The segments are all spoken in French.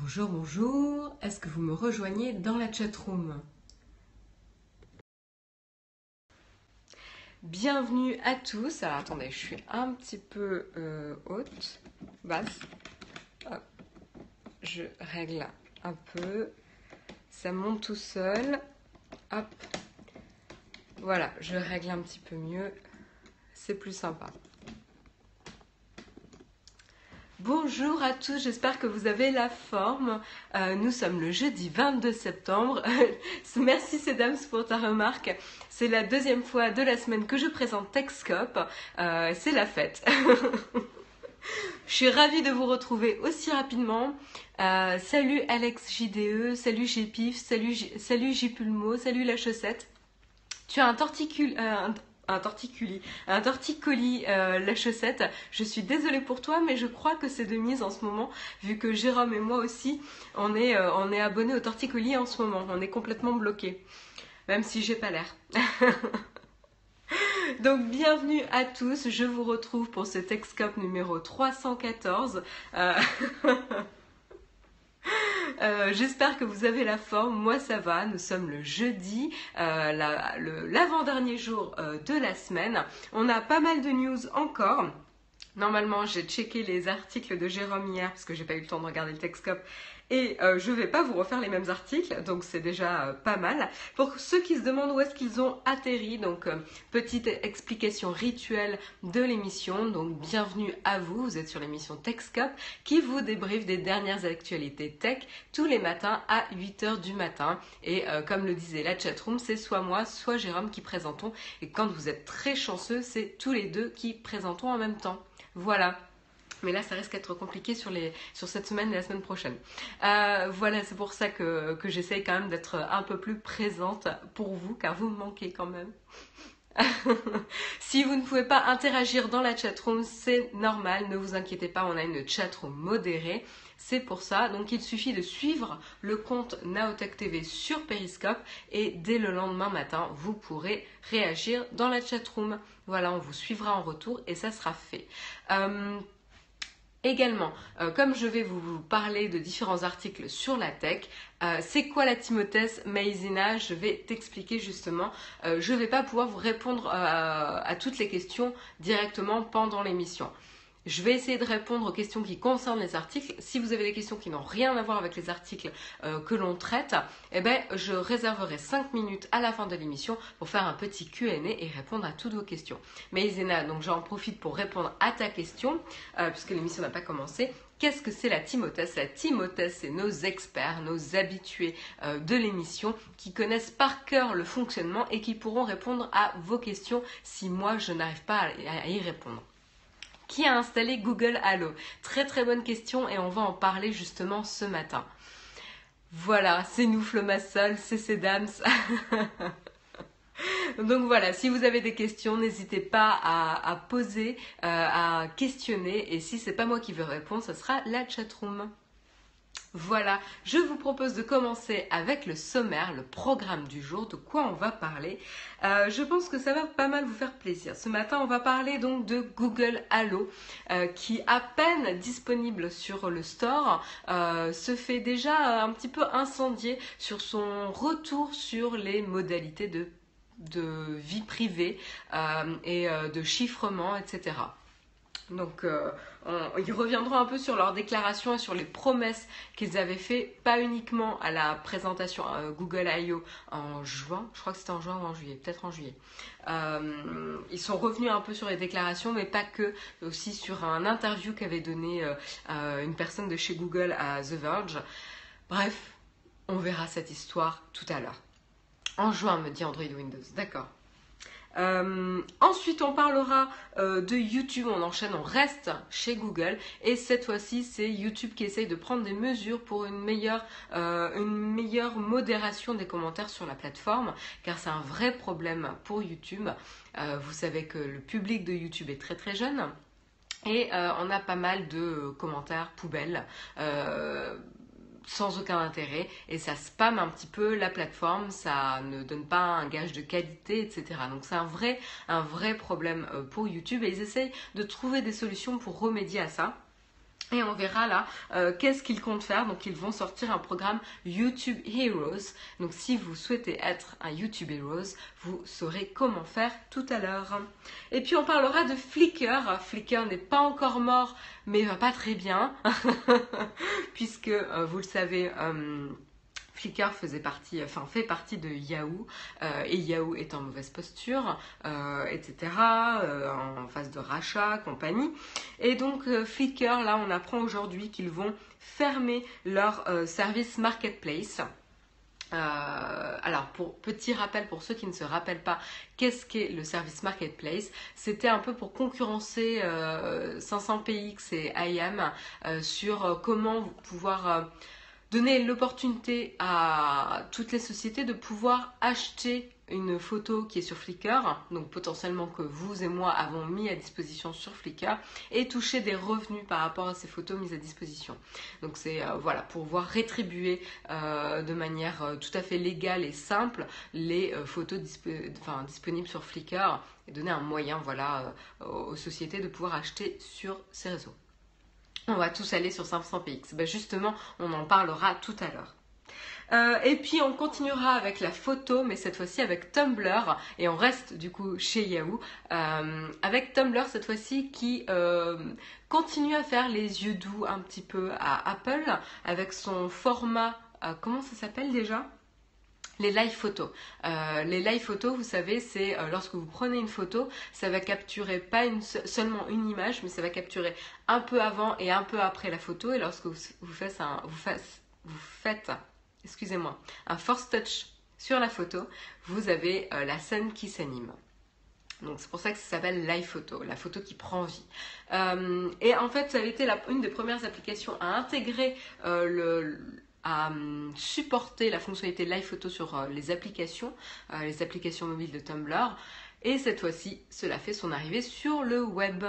Bonjour, bonjour. Est-ce que vous me rejoignez dans la chatroom Bienvenue à tous. Alors attendez, je suis un petit peu euh, haute, basse. Je règle un peu. Ça monte tout seul. Hop. Voilà, je règle un petit peu mieux. C'est plus sympa. Bonjour à tous, j'espère que vous avez la forme. Euh, nous sommes le jeudi 22 septembre. Merci Cédams pour ta remarque. C'est la deuxième fois de la semaine que je présente Techscope. Euh, c'est la fête. je suis ravie de vous retrouver aussi rapidement. Euh, salut Alex JDE, salut GPIF, salut, salut Jpulmo, salut la chaussette. Tu as un torticule, torticolis, un torticolis euh, la chaussette. Je suis désolée pour toi, mais je crois que c'est de mise en ce moment, vu que Jérôme et moi aussi, on est, euh, on est abonnés au torticolis en ce moment. On est complètement bloqués, même si j'ai pas l'air. Donc bienvenue à tous, je vous retrouve pour ce Texcope numéro 314. Euh, j'espère que vous avez la forme. Moi, ça va. Nous sommes le jeudi, euh, l'avant-dernier jour euh, de la semaine. On a pas mal de news encore. Normalement, j'ai checké les articles de Jérôme hier parce que j'ai pas eu le temps de regarder le Texcope et euh, je ne vais pas vous refaire les mêmes articles, donc c'est déjà euh, pas mal. Pour ceux qui se demandent où est-ce qu'ils ont atterri, donc euh, petite explication rituelle de l'émission. Donc bienvenue à vous, vous êtes sur l'émission TechScope qui vous débriefe des dernières actualités tech tous les matins à 8h du matin. Et comme le disait la chatroom, c'est soit moi, soit Jérôme qui présentons. Et quand vous êtes très chanceux, c'est tous les deux qui présentons en même temps. Voilà. Mais là, ça risque d'être compliqué sur, les, sur cette semaine et la semaine prochaine. Euh, voilà, c'est pour ça que, que j'essaye quand même d'être un peu plus présente pour vous, car vous me manquez quand même. si vous ne pouvez pas interagir dans la chatroom, c'est normal, ne vous inquiétez pas, on a une chatroom modérée. C'est pour ça, donc il suffit de suivre le compte Naotech TV sur Periscope et dès le lendemain matin, vous pourrez réagir dans la chatroom. Voilà, on vous suivra en retour et ça sera fait. Euh, Également, euh, comme je vais vous, parler de différents articles sur la tech, euh, c'est quoi la Timothée Maizena Je vais t'expliquer justement. Euh, je ne vais pas pouvoir vous répondre à toutes les questions directement pendant l'émission. Je vais essayer de répondre aux questions qui concernent les articles. Si vous avez des questions qui n'ont rien à voir avec les articles euh, que l'on traite, eh ben, je réserverai 5 minutes à la fin de l'émission pour faire un petit Q&A et répondre à toutes vos questions. Mais Isena, donc j'en profite pour répondre à ta question, euh, puisque l'émission n'a pas commencé. Qu'est-ce que c'est la Timothée? La Timothée, c'est nos experts, nos habitués euh, de l'émission qui connaissent par cœur le fonctionnement et qui pourront répondre à vos questions si moi je n'arrive pas à y répondre. Qui a installé Google Allo Très très bonne question et on va en parler justement ce matin. Voilà, c'est nous Flomassol, c'est Cédams. Donc voilà, si vous avez des questions, n'hésitez pas à, poser, euh, à questionner. Et si c'est pas moi qui veux répondre, ce sera la chatroom. Voilà, je vous propose de commencer avec le sommaire, le programme du jour, de quoi on va parler. Euh, je pense que ça va pas mal vous faire plaisir. Ce matin, on va parler donc de Google Allo, euh, qui à peine disponible sur le store, euh, se fait déjà un petit peu incendier sur son retour sur les modalités de, de vie privée et de chiffrement, etc. Donc, euh, ils reviendront un peu sur leurs déclarations et sur les promesses qu'ils avaient fait, pas uniquement à la présentation Google I.O. en juin, je crois que c'était en juin ou en juillet, peut-être en juillet. Euh, ils sont revenus un peu sur les déclarations, mais pas que, aussi sur un interview qu'avait donné euh, une personne de chez Google à The Verge. Bref, on verra cette histoire tout à l'heure. En juin, me dit Android Windows. D'accord. Euh, ensuite, on parlera euh, de YouTube. On enchaîne, on reste chez Google. Et cette fois-ci, c'est YouTube qui essaye de prendre des mesures pour une meilleure, euh, une meilleure modération des commentaires sur la plateforme, car c'est un vrai problème pour YouTube. vous savez que le public de YouTube est très très jeune. Et on a pas mal de commentaires poubelles sans aucun intérêt et ça spamme un petit peu la plateforme, ça ne donne pas un gage de qualité, etc. Donc c'est un vrai, un vrai problème euh, pour YouTube et ils essayent de trouver des solutions pour remédier à ça. Et on verra là euh, qu'est-ce qu'ils comptent faire. Donc ils vont sortir un programme YouTube Heroes. Donc si vous souhaitez être un YouTube Heroes, vous saurez comment faire tout à l'heure. Et puis on parlera de Flickr. Flickr n'est pas encore mort, mais va pas très bien. Puisque euh, vous le savez... Euh, Flickr faisait partie, enfin fait partie de Yahoo euh, et Yahoo est en mauvaise posture, euh, etc. Euh, en phase de rachat, compagnie. Et donc Flickr, là, on apprend aujourd'hui qu'ils vont fermer leur service marketplace. alors, pour petit rappel pour ceux qui ne se rappellent pas, qu'est-ce qu'est le service marketplace? C'était un peu pour concurrencer 500px et IAM sur comment pouvoir donner l'opportunité à toutes les sociétés de pouvoir acheter une photo qui est sur Flickr, donc potentiellement que vous et moi avons mis à disposition sur Flickr, et toucher des revenus par rapport à ces photos mises à disposition. Donc c'est euh, voilà pour pouvoir rétribuer euh, de manière euh, tout à fait légale et simple les photos disponibles sur Flickr et donner un moyen voilà aux sociétés de pouvoir acheter sur ces réseaux on va tous aller sur 500px. Ben justement, on en parlera tout à l'heure. Euh, et puis on continuera avec la photo, mais cette fois-ci avec Tumblr, et on reste du coup chez Yahoo, euh, avec Tumblr cette fois-ci qui euh, continue à faire les yeux doux un petit peu à Apple, avec son format, comment ça s'appelle déjà? Les live photos. Euh, les live photos, vous savez, c'est euh, lorsque vous prenez une photo, ça va capturer pas seulement une image, mais ça va capturer un peu avant et un peu après la photo. Et lorsque vous, faites un, vous faites, excusez-moi, un force touch sur la photo, vous avez euh, la scène qui s'anime. Donc c'est pour ça que ça s'appelle live photo, la photo qui prend vie. et en fait, ça a été une des premières applications à intégrer le, à hum, supporter la fonctionnalité live photo sur euh, les applications, euh, les applications mobiles de Tumblr. Et cette fois-ci, cela fait son arrivée sur le web.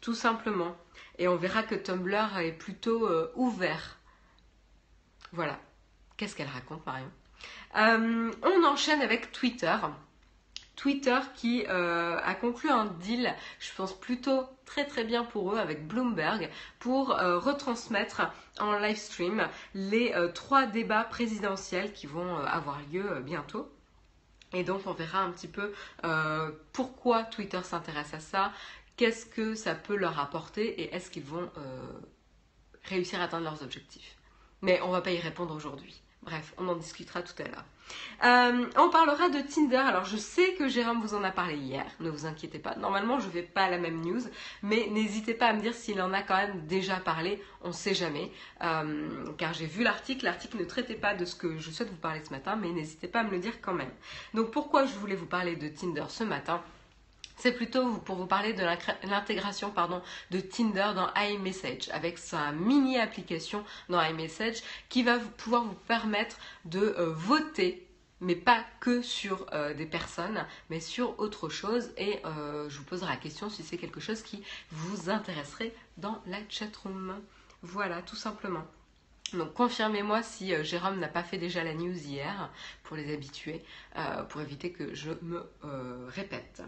Tout simplement. Et on verra que Tumblr est plutôt euh, ouvert. Voilà. Qu'est-ce qu'elle raconte, Marion? On enchaîne avec Twitter. Twitter qui euh, a conclu un deal, je pense plutôt très très bien pour eux avec Bloomberg pour euh, retransmettre en live stream les euh, trois débats présidentiels qui vont avoir lieu bientôt. Et donc on verra un petit peu pourquoi Twitter s'intéresse à ça, qu'est-ce que ça peut leur apporter et est-ce qu'ils vont réussir à atteindre leurs objectifs. Mais on ne va pas y répondre aujourd'hui. Bref, on en discutera tout à l'heure. Euh, on parlera de Tinder. Alors, je sais que Jérôme vous en a parlé hier. Ne vous inquiétez pas. Normalement, je ne fais pas la même news. Mais n'hésitez pas à me dire s'il en a quand même déjà parlé. On ne sait jamais. Euh, car j'ai vu l'article. L'article ne traitait pas de ce que je souhaite vous parler ce matin. Mais n'hésitez pas à me le dire quand même. Donc, pourquoi je voulais vous parler de Tinder ce matin? C'est plutôt pour vous parler de l'intégration de Tinder dans iMessage avec sa mini application dans iMessage qui va pouvoir vous permettre de euh, voter mais pas que sur euh, des personnes, mais sur autre chose. Et euh, je vous poserai la question si c'est quelque chose qui vous intéresserait dans la chatroom. Voilà, tout simplement. Donc confirmez-moi si euh, Jérôme n'a pas fait déjà la news hier pour les habitués, euh, pour éviter que je me euh, répète.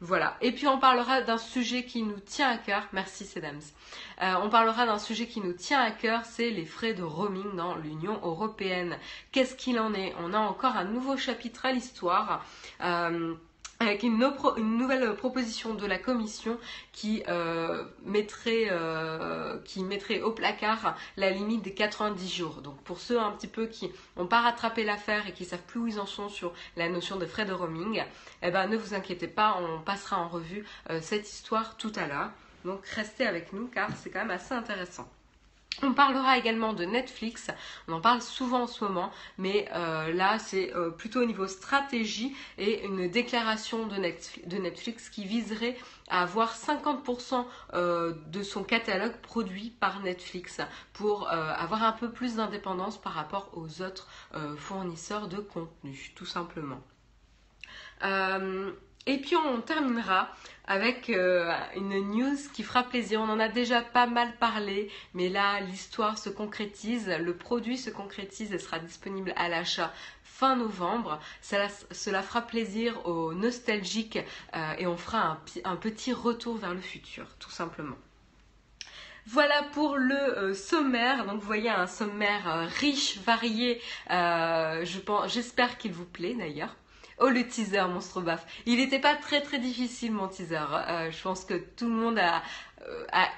Voilà. Et puis on parlera d'un sujet qui nous tient à cœur. Merci Sedams. on parlera d'un sujet qui nous tient à cœur, c'est les frais de roaming dans l'Union européenne. Qu'est-ce qu'il en est? On a encore un nouveau chapitre à l'histoire avec une, nouvelle proposition de la commission qui, euh, mettrait, euh, qui mettrait au placard la limite des 90 jours. Donc pour ceux un petit peu qui n'ont pas rattrapé l'affaire et qui savent plus où ils en sont sur la notion de frais de roaming, eh ben, ne vous inquiétez pas, on passera en revue euh, cette histoire tout à l'heure. Donc restez avec nous car c'est quand même assez intéressant. On parlera également de Netflix, on en parle souvent en ce moment, mais euh, là c'est euh, plutôt au niveau stratégie et une déclaration de Netflix, qui viserait à avoir 50% euh, de son catalogue produit par Netflix pour avoir un peu plus d'indépendance par rapport aux autres fournisseurs de contenu, tout simplement. et puis on terminera avec euh, une news qui fera plaisir. On en a déjà pas mal parlé, mais là l'histoire se concrétise, le produit se concrétise et sera disponible à l'achat fin novembre. Cela, fera plaisir aux nostalgiques euh, et on fera un petit retour vers le futur, tout simplement. Voilà pour le sommaire. Donc vous voyez un sommaire riche, varié. j'espère qu'il vous plaît d'ailleurs. Oh le teaser monstre baf. Il n'était pas très très difficile mon teaser. je pense que tout le monde a, a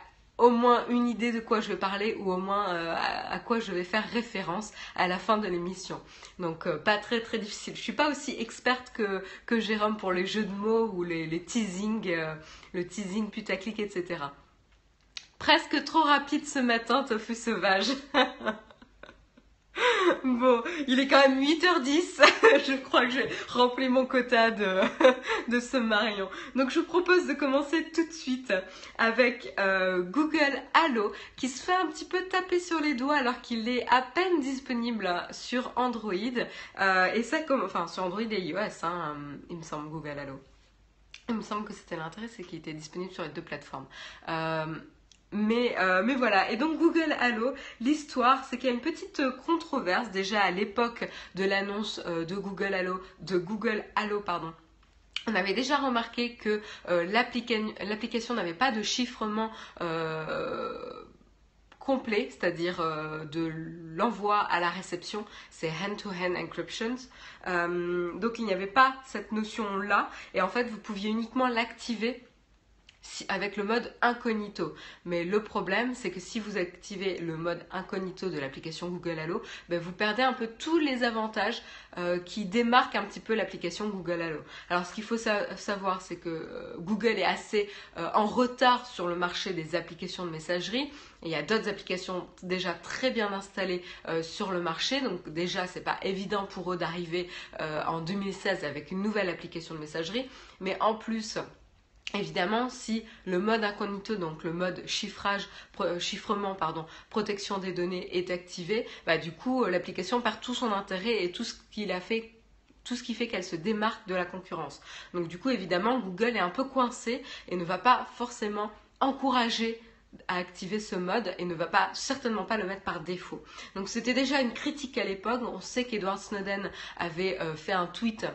au moins une idée de quoi je vais parler ou au moins euh, à, quoi je vais faire référence à la fin de l'émission. Donc euh, pas très très difficile. Je suis pas aussi experte que, que Jérôme pour les jeux de mots ou les, les teasing, euh, le teasing putaclic, etc. Presque trop rapide ce matin, tofu sauvage. Bon, il est quand même 8h10. je crois que j'ai rempli mon quota de, de ce Marion. Donc je vous propose de commencer tout de suite avec euh, Google Allo qui se fait un petit peu taper sur les doigts alors qu'il est à peine disponible sur Android. Euh, et ça comme enfin sur Android et iOS, hein, il me semble Google Allo. Il me semble que c'était l'intérêt, c'est qu'il était disponible sur les deux plateformes. Euh, mais, euh, mais voilà, et donc Google Allo, l'histoire, c'est qu'il y a une petite controverse déjà à l'époque de l'annonce euh, de Google Allo, de Google Allo, pardon. On avait déjà remarqué que euh, l'application n'avait pas de chiffrement complet, c'est-à-dire de l'envoi à la réception, c'est hand-to-hand encryptions. donc il n'y avait pas cette notion-là, et en fait vous pouviez uniquement l'activer avec le mode incognito. Mais le problème, c'est que si vous activez le mode incognito de l'application Google Allo, ben vous perdez un peu tous les avantages euh, qui démarquent un petit peu l'application Google Allo. Alors ce qu'il faut savoir, c'est que euh, Google est assez euh, en retard sur le marché des applications de messagerie. il y a d'autres applications déjà très bien installées sur le marché. Donc déjà, c'est pas évident pour eux d'arriver en 2016 avec une nouvelle application de messagerie. Mais en plus, Évidemment, si le mode incognito, donc le mode chiffrage, euh, chiffrement, pardon, protection des données est activé, bah, du coup, euh, l'application perd tout son intérêt et tout ce qu'il a fait tout ce qui fait qu'elle se démarque de la concurrence. Donc du coup, évidemment, Google est un peu coincé et ne va pas forcément encourager à activer ce mode et ne va pas certainement pas le mettre par défaut. Donc c'était déjà une critique à l'époque. On sait qu'Edward Snowden avait euh, fait un tweet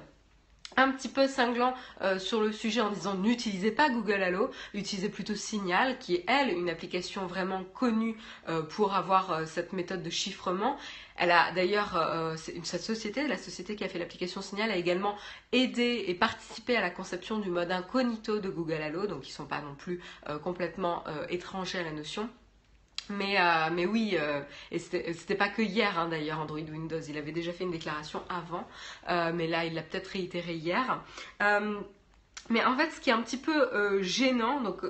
un petit peu cinglant euh, sur le sujet en disant n'utilisez pas Google Allo, utilisez plutôt Signal, qui est elle une application vraiment connue euh, pour avoir euh, cette méthode de chiffrement. Elle a d'ailleurs, cette société, la société qui a fait l'application Signal, a également aidé et participé à la conception du mode incognito de Google Allo, donc ils ne sont pas non plus complètement étrangers à la notion. Mais, euh, mais oui, euh, et c'était pas que hier hein, d'ailleurs Android Windows, il avait déjà fait une déclaration avant, euh, mais là il l'a peut-être réitéré hier. mais en fait, ce qui est un petit peu gênant, donc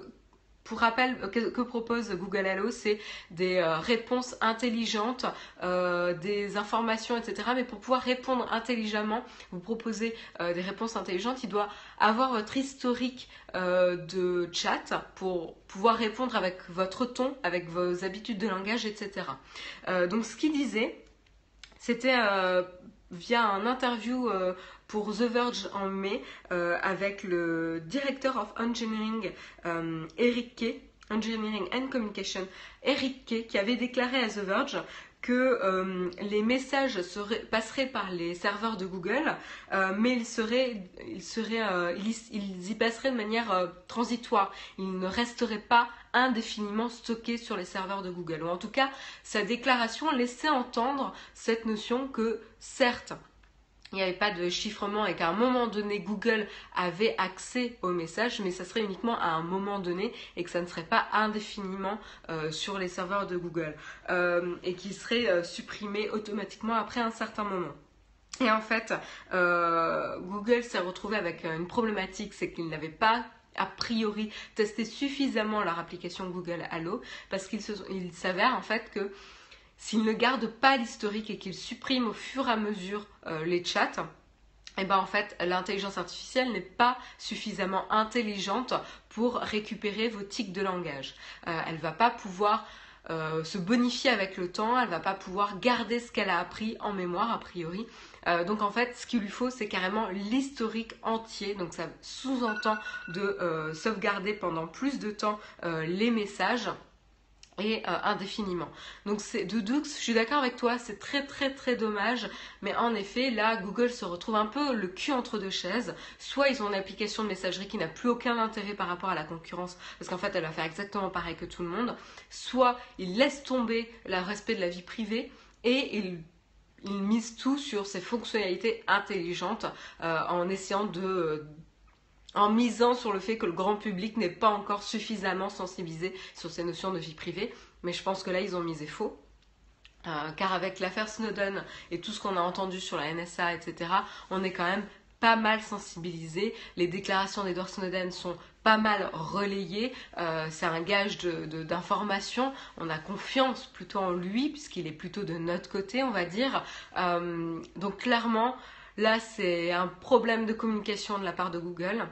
pour rappel, euh, que, propose Google Allo C'est des euh, réponses intelligentes, euh, des informations, etc. Mais pour pouvoir répondre intelligemment, vous proposez des réponses intelligentes, il doit avoir votre historique de chat pour pouvoir répondre avec votre ton, avec vos habitudes de langage, etc. donc ce qu'il disait, c'était via un interview pour The Verge en mai euh, avec le Director of Engineering euh, Eric Kay, Engineering and Communication Eric Kay, qui avait déclaré à The Verge que euh, les messages passeraient par les serveurs de Google, mais ils, seraient, seraient, ils, y passeraient de manière transitoire. Ils ne resteraient pas indéfiniment stockés sur les serveurs de Google. Ou en tout cas, sa déclaration laissait entendre cette notion que, certes, il n'y avait pas de chiffrement et qu'à un moment donné Google avait accès aux messages, mais ça serait uniquement à un moment donné et que ça ne serait pas indéfiniment euh, sur les serveurs de Google euh, et qui serait euh, supprimé automatiquement après un certain moment. Et en fait, Google s'est retrouvé avec une problématique, c'est qu'il n'avait pas a priori testé suffisamment leur application Google Allo parce qu'il s'avère en fait que s'il ne garde pas l'historique et qu'il supprime au fur et à mesure euh, les chats, eh ben en fait l'intelligence artificielle n'est pas suffisamment intelligente pour récupérer vos tics de langage. Euh, elle va pas pouvoir euh, se bonifier avec le temps, elle va pas pouvoir garder ce qu'elle a appris en mémoire a priori. donc en fait, ce qu'il lui faut, c'est carrément l'historique entier. Donc ça sous-entend de sauvegarder pendant plus de temps les messages euh, indéfiniment. Donc c'est Doudux, je suis d'accord avec toi, c'est très très très dommage, mais en effet là Google se retrouve un peu le cul entre deux chaises. Soit ils ont une application de messagerie qui n'a plus aucun intérêt par rapport à la concurrence, parce qu'en fait elle va faire exactement pareil que tout le monde, soit ils laissent tomber le respect de la vie privée et ils misent tout sur ces fonctionnalités intelligentes euh, en essayant de en misant sur le fait que le grand public n'est pas encore suffisamment sensibilisé sur ces notions de vie privée. Mais je pense que là, ils ont misé faux. Euh, car avec l'affaire Snowden et tout ce qu'on a entendu sur la NSA, etc., on est quand même pas mal sensibilisé. Les déclarations d'Edward Snowden sont pas mal relayées. Euh, c'est un gage d'information. on a confiance plutôt en lui, puisqu'il est plutôt de notre côté, on va dire. Euh, donc clairement, là, c'est un problème de communication de la part de Google.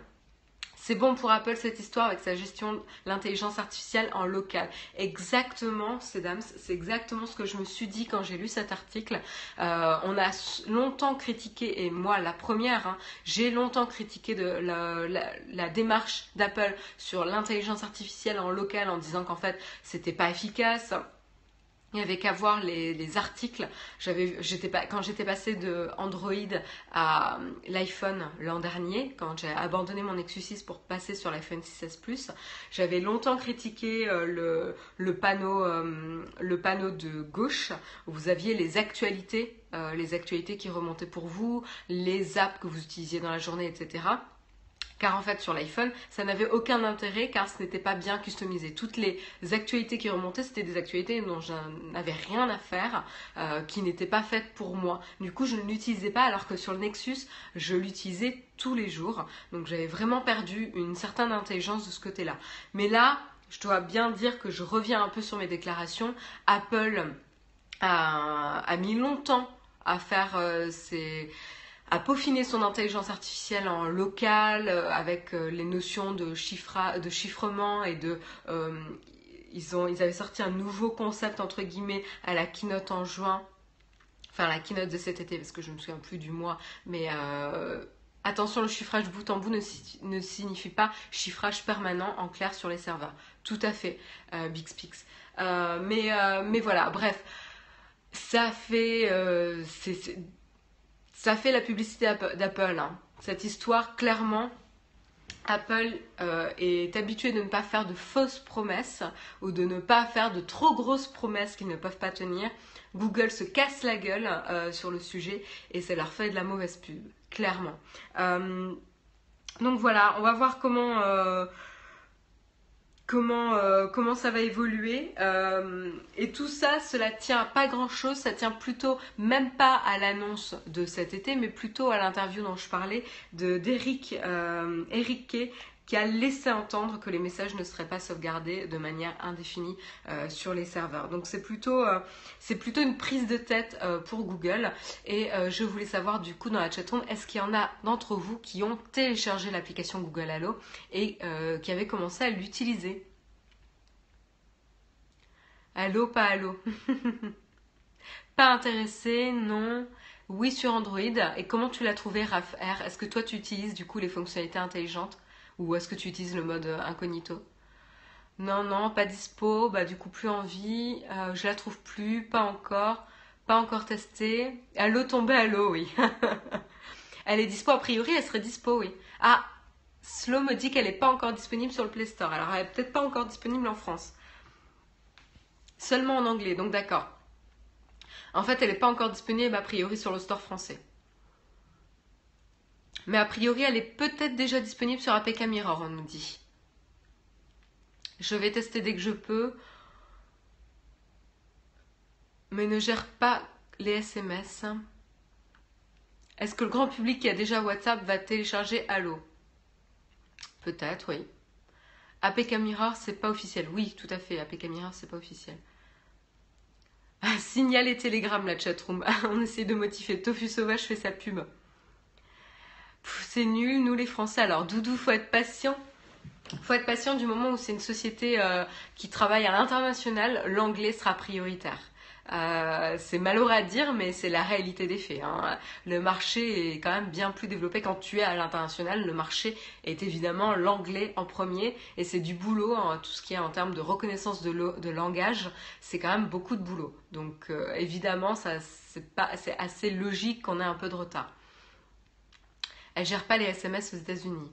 C'est bon pour Apple cette histoire avec sa gestion de l'intelligence artificielle en local. Exactement, dames, c'est exactement ce que je me suis dit quand j'ai lu cet article. Euh, on a longtemps critiqué, et moi la première, hein, j'ai longtemps critiqué de la, démarche d'Apple sur l'intelligence artificielle en local en disant qu'en fait c'était pas efficace il n'y avait qu'à voir les, articles. Quand j'étais passée de Android à euh, l'iPhone l'an dernier, quand j'ai abandonné mon Nexus 6 pour passer sur l'iPhone 6S Plus, j'avais longtemps critiqué euh, le, le, panneau, euh, le panneau de gauche où vous aviez les actualités, les actualités qui remontaient pour vous, les apps que vous utilisiez dans la journée, etc car en fait sur l'iPhone ça n'avait aucun intérêt car ce n'était pas bien customisé. Toutes les actualités qui remontaient c'était des actualités dont je n'avais rien à faire, euh, qui n'étaient pas faites pour moi. Du coup je ne l'utilisais pas alors que sur le Nexus je l'utilisais tous les jours. Donc j'avais vraiment perdu une certaine intelligence de ce côté-là. Mais là je dois bien dire que je reviens un peu sur mes déclarations. Apple a, mis longtemps à faire euh, ses à peaufiner son intelligence artificielle en local euh, avec euh, les notions de, de chiffrement et de euh, ils, ont, ils avaient sorti un nouveau concept entre guillemets à la keynote en juin. Enfin la keynote de cet été parce que je ne me souviens plus du mois mais attention le chiffrage bout en bout ne, ne, signifie pas chiffrage permanent en clair sur les serveurs. Tout à fait Bixpix mais, mais voilà bref. Ça fait ça fait la publicité d'Apple. Hein. Cette histoire, clairement, Apple euh, est habitué de ne pas faire de fausses promesses ou de ne pas faire de trop grosses promesses qu'ils ne peuvent pas tenir. Google se casse la gueule euh, sur le sujet et ça leur fait de la mauvaise pub, clairement. Euh, donc voilà, on va voir comment comment, euh, comment ça va évoluer. Euh, et tout ça, cela tient pas grand-chose, ça tient plutôt même pas à l'annonce de cet été, mais plutôt à l'interview dont je parlais d'Eric Eric Kay, qui a laissé entendre que les messages ne seraient pas sauvegardés de manière indéfinie sur les serveurs. Donc c'est plutôt, plutôt une prise de tête pour Google. Et je voulais savoir du coup dans la chatroom, est-ce qu'il y en a d'entre vous qui ont téléchargé l'application Google Allo et qui avaient commencé à l'utiliser? Allo, pas allo. pas intéressé, non. Oui sur Android. Et comment tu l'as trouvé, RAF Est-ce que toi tu utilises du coup les fonctionnalités intelligentes? Ou est-ce que tu utilises le mode euh, incognito? Non, non, pas dispo. Bah du coup plus envie. Euh, je la trouve plus, pas encore. Pas encore testé. Allo tombé allo, oui. elle est dispo a priori, elle serait dispo, oui. Ah, Slow me dit qu'elle n'est pas encore disponible sur le Play Store. Alors elle est peut-être pas encore disponible en France. Seulement en anglais, donc d'accord. En fait, elle n'est pas encore disponible a priori sur le store français. Mais a priori, elle est peut-être déjà disponible sur APK Mirror, on nous dit. Je vais tester dès que je peux. Mais ne gère pas les SMS. Est-ce que le grand public qui a déjà WhatsApp va télécharger Allo? Peut-être, oui. APK Mirror, c'est pas officiel. Oui, tout à fait. APK Mirror, c'est pas officiel. Signal et télégramme la chatroom. On essaie de motiver. Tofu Sauvage fait sa pub. C'est nul, nous les Français. Alors, Doudou, faut être patient. Faut être patient du moment où c'est une société euh, qui travaille à l'international, l'anglais sera prioritaire. Euh, c'est malheureux à dire, mais c'est la réalité des faits. Hein. Le marché est quand même bien plus développé quand tu es à l'international. Le marché est évidemment l'anglais en premier et c'est du boulot, hein, tout ce qui est en termes de reconnaissance de, langage, c'est quand même beaucoup de boulot. Donc euh, évidemment, c'est, c'est assez logique qu'on ait un peu de retard. Elle gère pas les SMS aux États-Unis.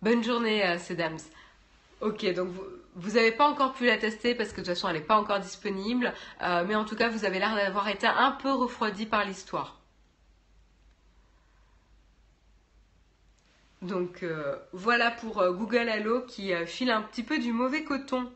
Bonne journée, euh, Sedams. Ok, donc vous n'avez pas encore pu la tester parce que de toute façon elle n'est pas encore disponible, euh, mais en tout cas vous avez l'air d'avoir été un peu refroidi par l'histoire. Donc euh, voilà pour Google Allo qui file un petit peu du mauvais coton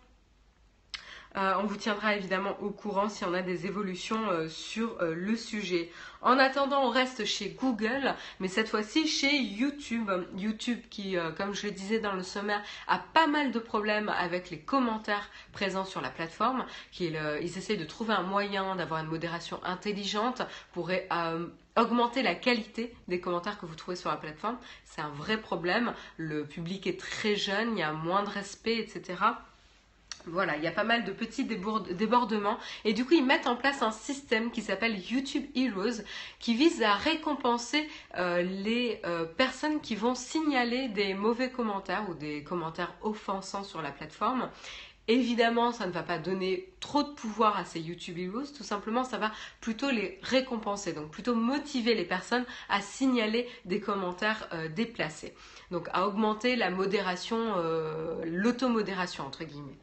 on vous tiendra évidemment au courant si on a des évolutions sur le sujet. En attendant, on reste chez Google, mais cette fois-ci chez YouTube. YouTube qui, comme je le disais dans le sommaire, a pas mal de problèmes avec les commentaires présents sur la plateforme. Qu'ils ils essayent de trouver un moyen d'avoir une modération intelligente pour augmenter la qualité des commentaires que vous trouvez sur la plateforme. C'est un vrai problème. Le public est très jeune, il y a moins de respect, etc. Voilà, il y a pas mal de petits débordements et du coup ils mettent en place un système qui s'appelle YouTube Heroes qui vise à récompenser euh, les euh, personnes qui vont signaler des mauvais commentaires ou des commentaires offensants sur la plateforme. Évidemment, ça ne va pas donner trop de pouvoir à ces YouTube Heroes, tout simplement ça va plutôt les récompenser, donc plutôt motiver les personnes à signaler des commentaires euh, déplacés. Donc à augmenter la modération, l'automodération entre guillemets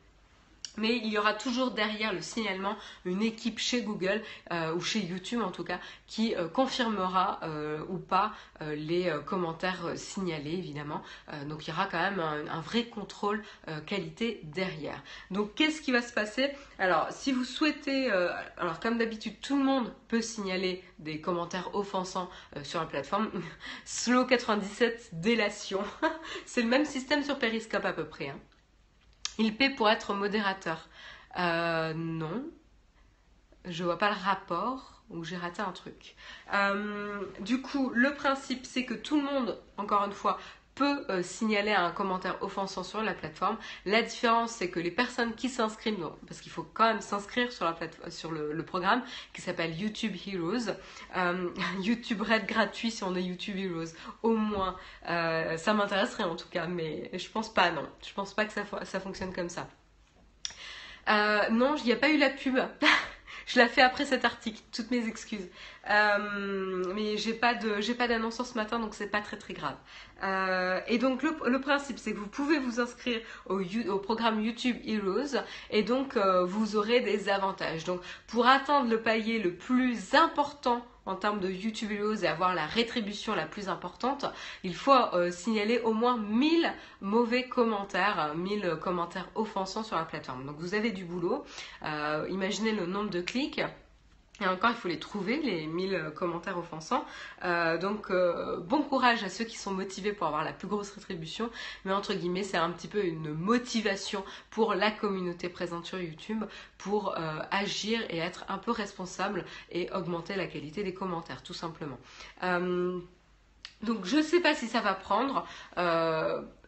mais il y aura toujours derrière le signalement une équipe chez Google euh, ou chez YouTube en tout cas qui euh, confirmera euh, ou pas les commentaires signalés évidemment. donc il y aura quand même un, vrai contrôle qualité derrière. Donc qu'est-ce qui va se passer? Alors si vous souhaitez, alors comme d'habitude tout le monde peut signaler des commentaires offensants sur la plateforme. Slow 97 délation. C'est le même système sur Periscope à peu près. Hein. Il paie pour être modérateur. Euh, non. Je vois pas le rapport ou j'ai raté un truc. Euh, du coup, le principe, c'est que tout le monde, encore une fois, peut euh, signaler un commentaire offensant sur la plateforme. La différence, c'est que les personnes qui s'inscrivent, parce qu'il faut quand même s'inscrire sur, la sur le, programme qui s'appelle YouTube Heroes, euh, YouTube Red gratuit si on est YouTube Heroes, au moins, euh, ça m'intéresserait en tout cas, mais je pense pas, non. Je pense pas que ça, ça fonctionne comme ça. non, il n'y a pas eu la pub. je la fais après cet article, toutes mes excuses. Euh, mais j'ai pas de j'ai pas d'annonceur ce matin donc c'est pas très très grave. Euh, et donc le, principe c'est que vous pouvez vous inscrire au, au programme YouTube Heroes et donc euh, vous aurez des avantages. Donc pour atteindre le palier le plus important en termes de YouTube Heroes et avoir la rétribution la plus importante, il faut signaler au moins 1000 mauvais commentaires, 1000 commentaires offensants sur la plateforme. Donc vous avez du boulot. imaginez le nombre de clics. Encore, il faut les trouver, les 1000 euh, commentaires offensants. Euh, donc, euh, bon courage à ceux qui sont motivés pour avoir la plus grosse rétribution. Mais entre guillemets, c'est un petit peu une motivation pour la communauté présente sur YouTube pour agir et être un peu responsable et augmenter la qualité des commentaires, tout simplement. Donc, je ne sais pas si ça va prendre.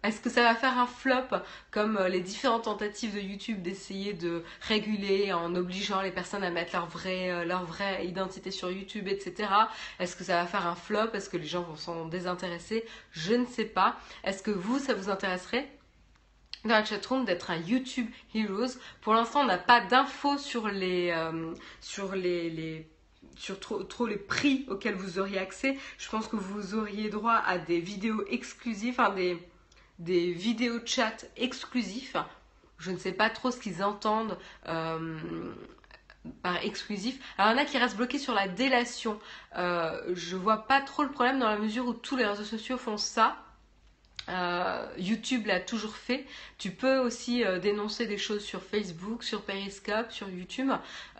Est-ce que ça va faire un flop comme euh, les différentes tentatives de YouTube d'essayer de réguler en obligeant les personnes à mettre leur vraie, euh, leur vraie identité sur YouTube, etc. Est-ce que ça va faire un flop? Est-ce que les gens vont s'en désintéresser? Je ne sais pas. Est-ce que vous, ça vous intéresserait dans la chatroom d'être un YouTube Heroes? Pour l'instant, on n'a pas d'infos sur les, euh, sur les, sur trop, les prix auxquels vous auriez accès. Je pense que vous auriez droit à des vidéos exclusives, enfin des des vidéos chat exclusifs. Je ne sais pas trop ce qu'ils entendent euh, par exclusif. Alors il y en a qui restent bloqués sur la délation. Euh, je vois pas trop le problème dans la mesure où tous les réseaux sociaux font ça. Euh, YouTube l'a toujours fait. Tu peux aussi euh, dénoncer des choses sur Facebook, sur Periscope, sur YouTube.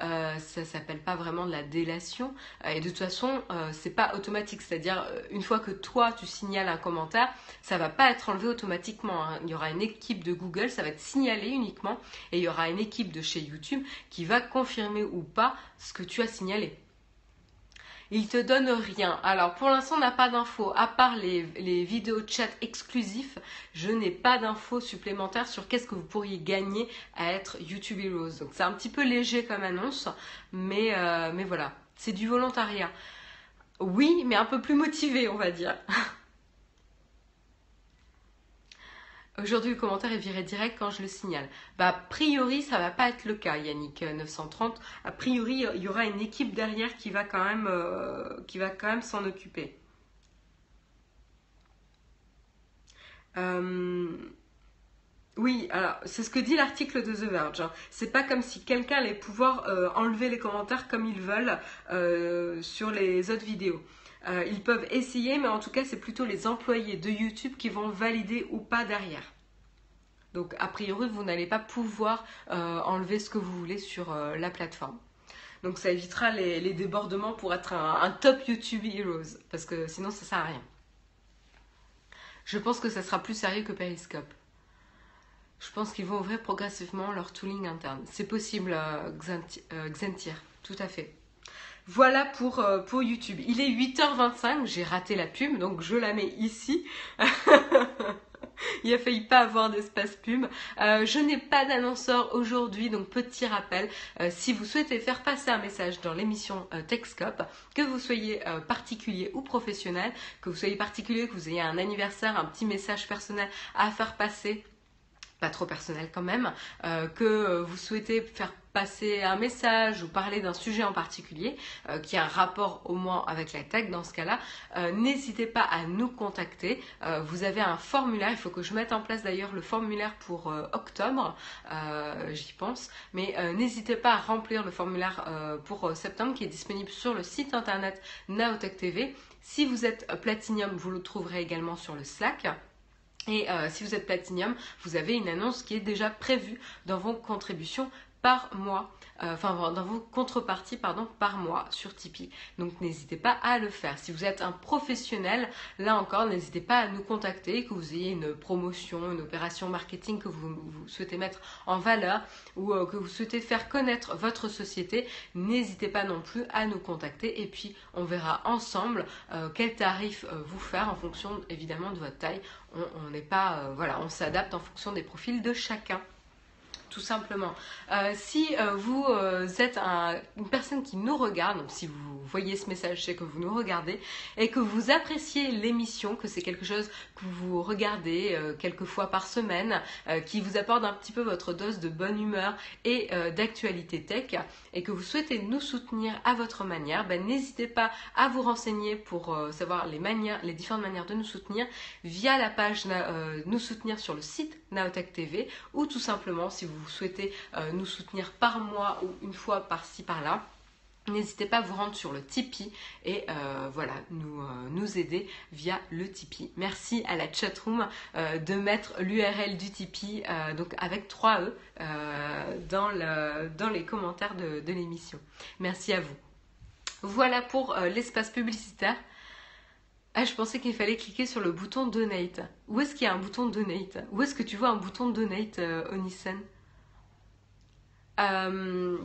Euh, ça s'appelle pas vraiment de la délation. et de toute façon, c'est pas automatique. C'est-à-dire, une fois que toi tu signales un commentaire, ça va pas être enlevé automatiquement. Hein. Il y aura une équipe de Google, ça va être signalé uniquement, et il y aura une équipe de chez YouTube qui va confirmer ou pas ce que tu as signalé. Il te donne rien. Alors pour l'instant, on n'a pas d'infos. À part les, vidéos chat exclusifs, je n'ai pas d'infos supplémentaires sur qu'est-ce que vous pourriez gagner à être YouTube Heroes. Donc c'est un petit peu léger comme annonce, mais, euh, mais voilà, c'est du volontariat. Oui, mais un peu plus motivé, on va dire. Aujourd'hui, le commentaire est viré direct quand je le signale. Bah, a priori, ça va pas être le cas, Yannick 930. Euh, a priori, il y aura une équipe derrière qui va quand même, euh, s'en occuper. Euh, oui, alors c'est ce que dit l'article de The Verge. Hein. C'est pas comme si quelqu'un allait pouvoir enlever les commentaires comme ils veulent sur les autres vidéos. Euh, ils peuvent essayer, mais en tout cas, c'est plutôt les employés de YouTube qui vont valider ou pas derrière. Donc, a priori, vous n'allez pas pouvoir euh, enlever ce que vous voulez sur euh, la plateforme. Donc, ça évitera les, débordements pour être un, top YouTube Heroes, parce que sinon, ça sert à rien. Je pense que ça sera plus sérieux que Periscope. Je pense qu'ils vont ouvrir progressivement leur tooling interne. C'est possible, Xentir, tout à fait. Voilà pour, euh, pour YouTube. Il est 8h25, j'ai raté la pub, donc je la mets ici. Il a failli pas avoir d'espace pub. Euh, je n'ai pas d'annonceur aujourd'hui, donc petit rappel, euh, si vous souhaitez faire passer un message dans l'émission Techscope, que vous soyez particulier ou professionnel, que vous soyez particulier, que vous ayez un anniversaire, un petit message personnel à faire passer, pas trop personnel quand même, que vous souhaitez faire passer un message ou parler d'un sujet en particulier euh, qui a un rapport au moins avec la tech dans ce cas-là, euh, n'hésitez pas à nous contacter. Euh, vous avez un formulaire, il faut que je mette en place d'ailleurs le formulaire pour octobre, j'y pense, mais n'hésitez pas à remplir le formulaire pour septembre qui est disponible sur le site internet Naotech TV. Si vous êtes Platinum, vous le trouverez également sur le Slack. Et si vous êtes Platinum, vous avez une annonce qui est déjà prévue dans vos contributions par mois, euh, enfin dans vos contreparties pardon, par mois sur Tipeee. Donc n'hésitez pas à le faire. Si vous êtes un professionnel, là encore, n'hésitez pas à nous contacter, que vous ayez une promotion, une opération marketing que vous, souhaitez mettre en valeur ou euh, que vous souhaitez faire connaître votre société, n'hésitez pas non plus à nous contacter et puis on verra ensemble euh, quel tarif vous faire en fonction évidemment de votre taille. On n'est pas, voilà, on s'adapte en fonction des profils de chacun tout simplement. Euh, si euh, vous euh, êtes une personne qui nous regarde, donc si vous voyez ce message, c'est que vous nous regardez, et que vous appréciez l'émission, que c'est quelque chose que vous regardez quelques fois par semaine, qui vous apporte un petit peu votre dose de bonne humeur et d'actualité tech, et que vous souhaitez nous soutenir à votre manière, ben, n'hésitez pas à vous renseigner pour savoir les, manières, les différentes manières de nous soutenir via la page Nous soutenir sur le site Naotech TV, ou tout simplement si vous souhaitez euh, nous soutenir par mois ou une fois par-ci par-là, N'hésitez pas à vous rendre sur le Tipeee et euh, voilà, nous, euh, nous aider via le Tipeee. Merci à la chatroom de mettre l'URL du Tipeee, donc avec 3 E, dans, le, dans les commentaires de l'émission. Merci à vous. Voilà pour l'espace publicitaire. Ah, je pensais qu'il fallait cliquer sur le bouton Donate. Où est-ce qu'il y a un bouton Donate? Où est-ce que tu vois un bouton Donate, Onissen euh,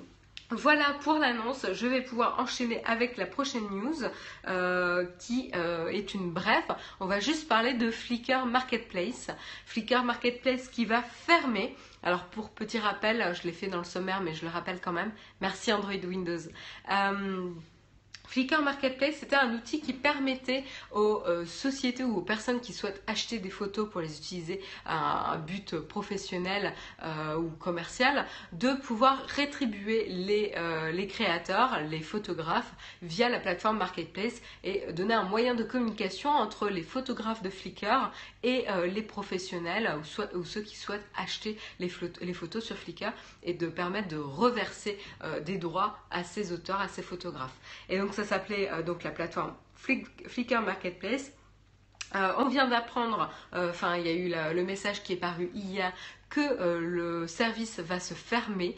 voilà pour l'annonce, je vais pouvoir enchaîner avec la prochaine news euh, qui euh, est une bref. On va juste parler de Flickr Marketplace. Flickr Marketplace qui va fermer. Alors pour petit rappel, je l'ai fait dans le sommaire mais je le rappelle quand même. Merci Android Windows. Flickr Marketplace, c'était un outil qui permettait aux euh, sociétés ou aux personnes qui souhaitent acheter des photos pour les utiliser à un but professionnel euh, ou commercial de pouvoir rétribuer les, euh, les, créateurs, les photographes via la plateforme Marketplace et donner un moyen de communication entre les photographes de Flickr et les professionnels ou, ou, ceux qui souhaitent acheter les, les, photos sur Flickr et de permettre de reverser des droits à ces auteurs, à ces photographes. Et donc ça s'appelait euh, donc la plateforme Flickr Marketplace. Euh, on vient d'apprendre, euh, enfin il y a eu le message qui est paru hier que le service va se fermer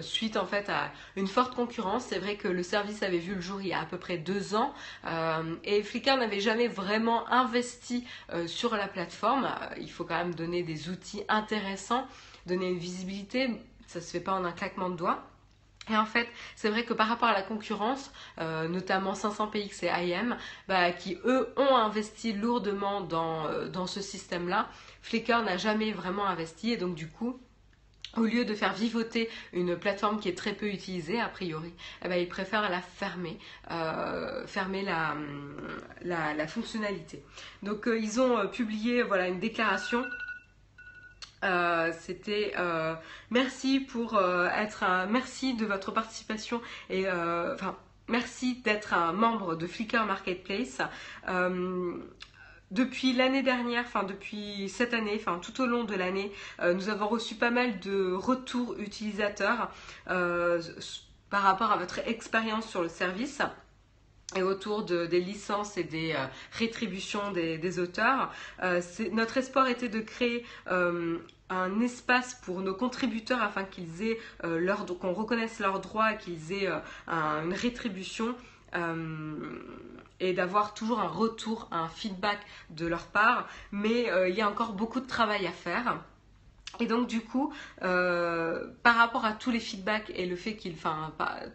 suite en fait à une forte concurrence. C'est vrai que le service avait vu le jour il y a à peu près deux ans et Flickr n'avait jamais vraiment investi sur la plateforme. il faut quand même donner des outils intéressants, donner une visibilité. Ça se fait pas en un claquement de doigts. Et en fait, c'est vrai que par rapport à la concurrence, euh, notamment 500px et IM, qui eux ont investi lourdement dans, euh, dans ce système-là, Flickr n'a jamais vraiment investi et donc du coup, au lieu de faire vivoter une plateforme qui est très peu utilisée, a priori, eh ben, ils préfèrent la fermer, euh, fermer la, la, fonctionnalité. Donc ils ont publié voilà, une déclaration euh, c'était euh, merci pour euh, être un merci de votre participation et enfin merci d'être un membre de Flickr Marketplace. depuis l'année dernière, enfin depuis cette année, enfin tout au long de l'année, nous avons reçu pas mal de retours utilisateurs par rapport à votre expérience sur le service et autour des licences et des euh, rétributions des, auteurs. Euh, notre espoir était de créer euh, un espace pour nos contributeurs afin qu'ils aient leur, qu'on reconnaisse leurs droits et qu'ils aient une rétribution et d'avoir toujours un retour, un feedback de leur part. Mais il y a encore beaucoup de travail à faire. Et donc du coup, euh, par rapport à tous les feedbacks et le fait qu'il, enfin,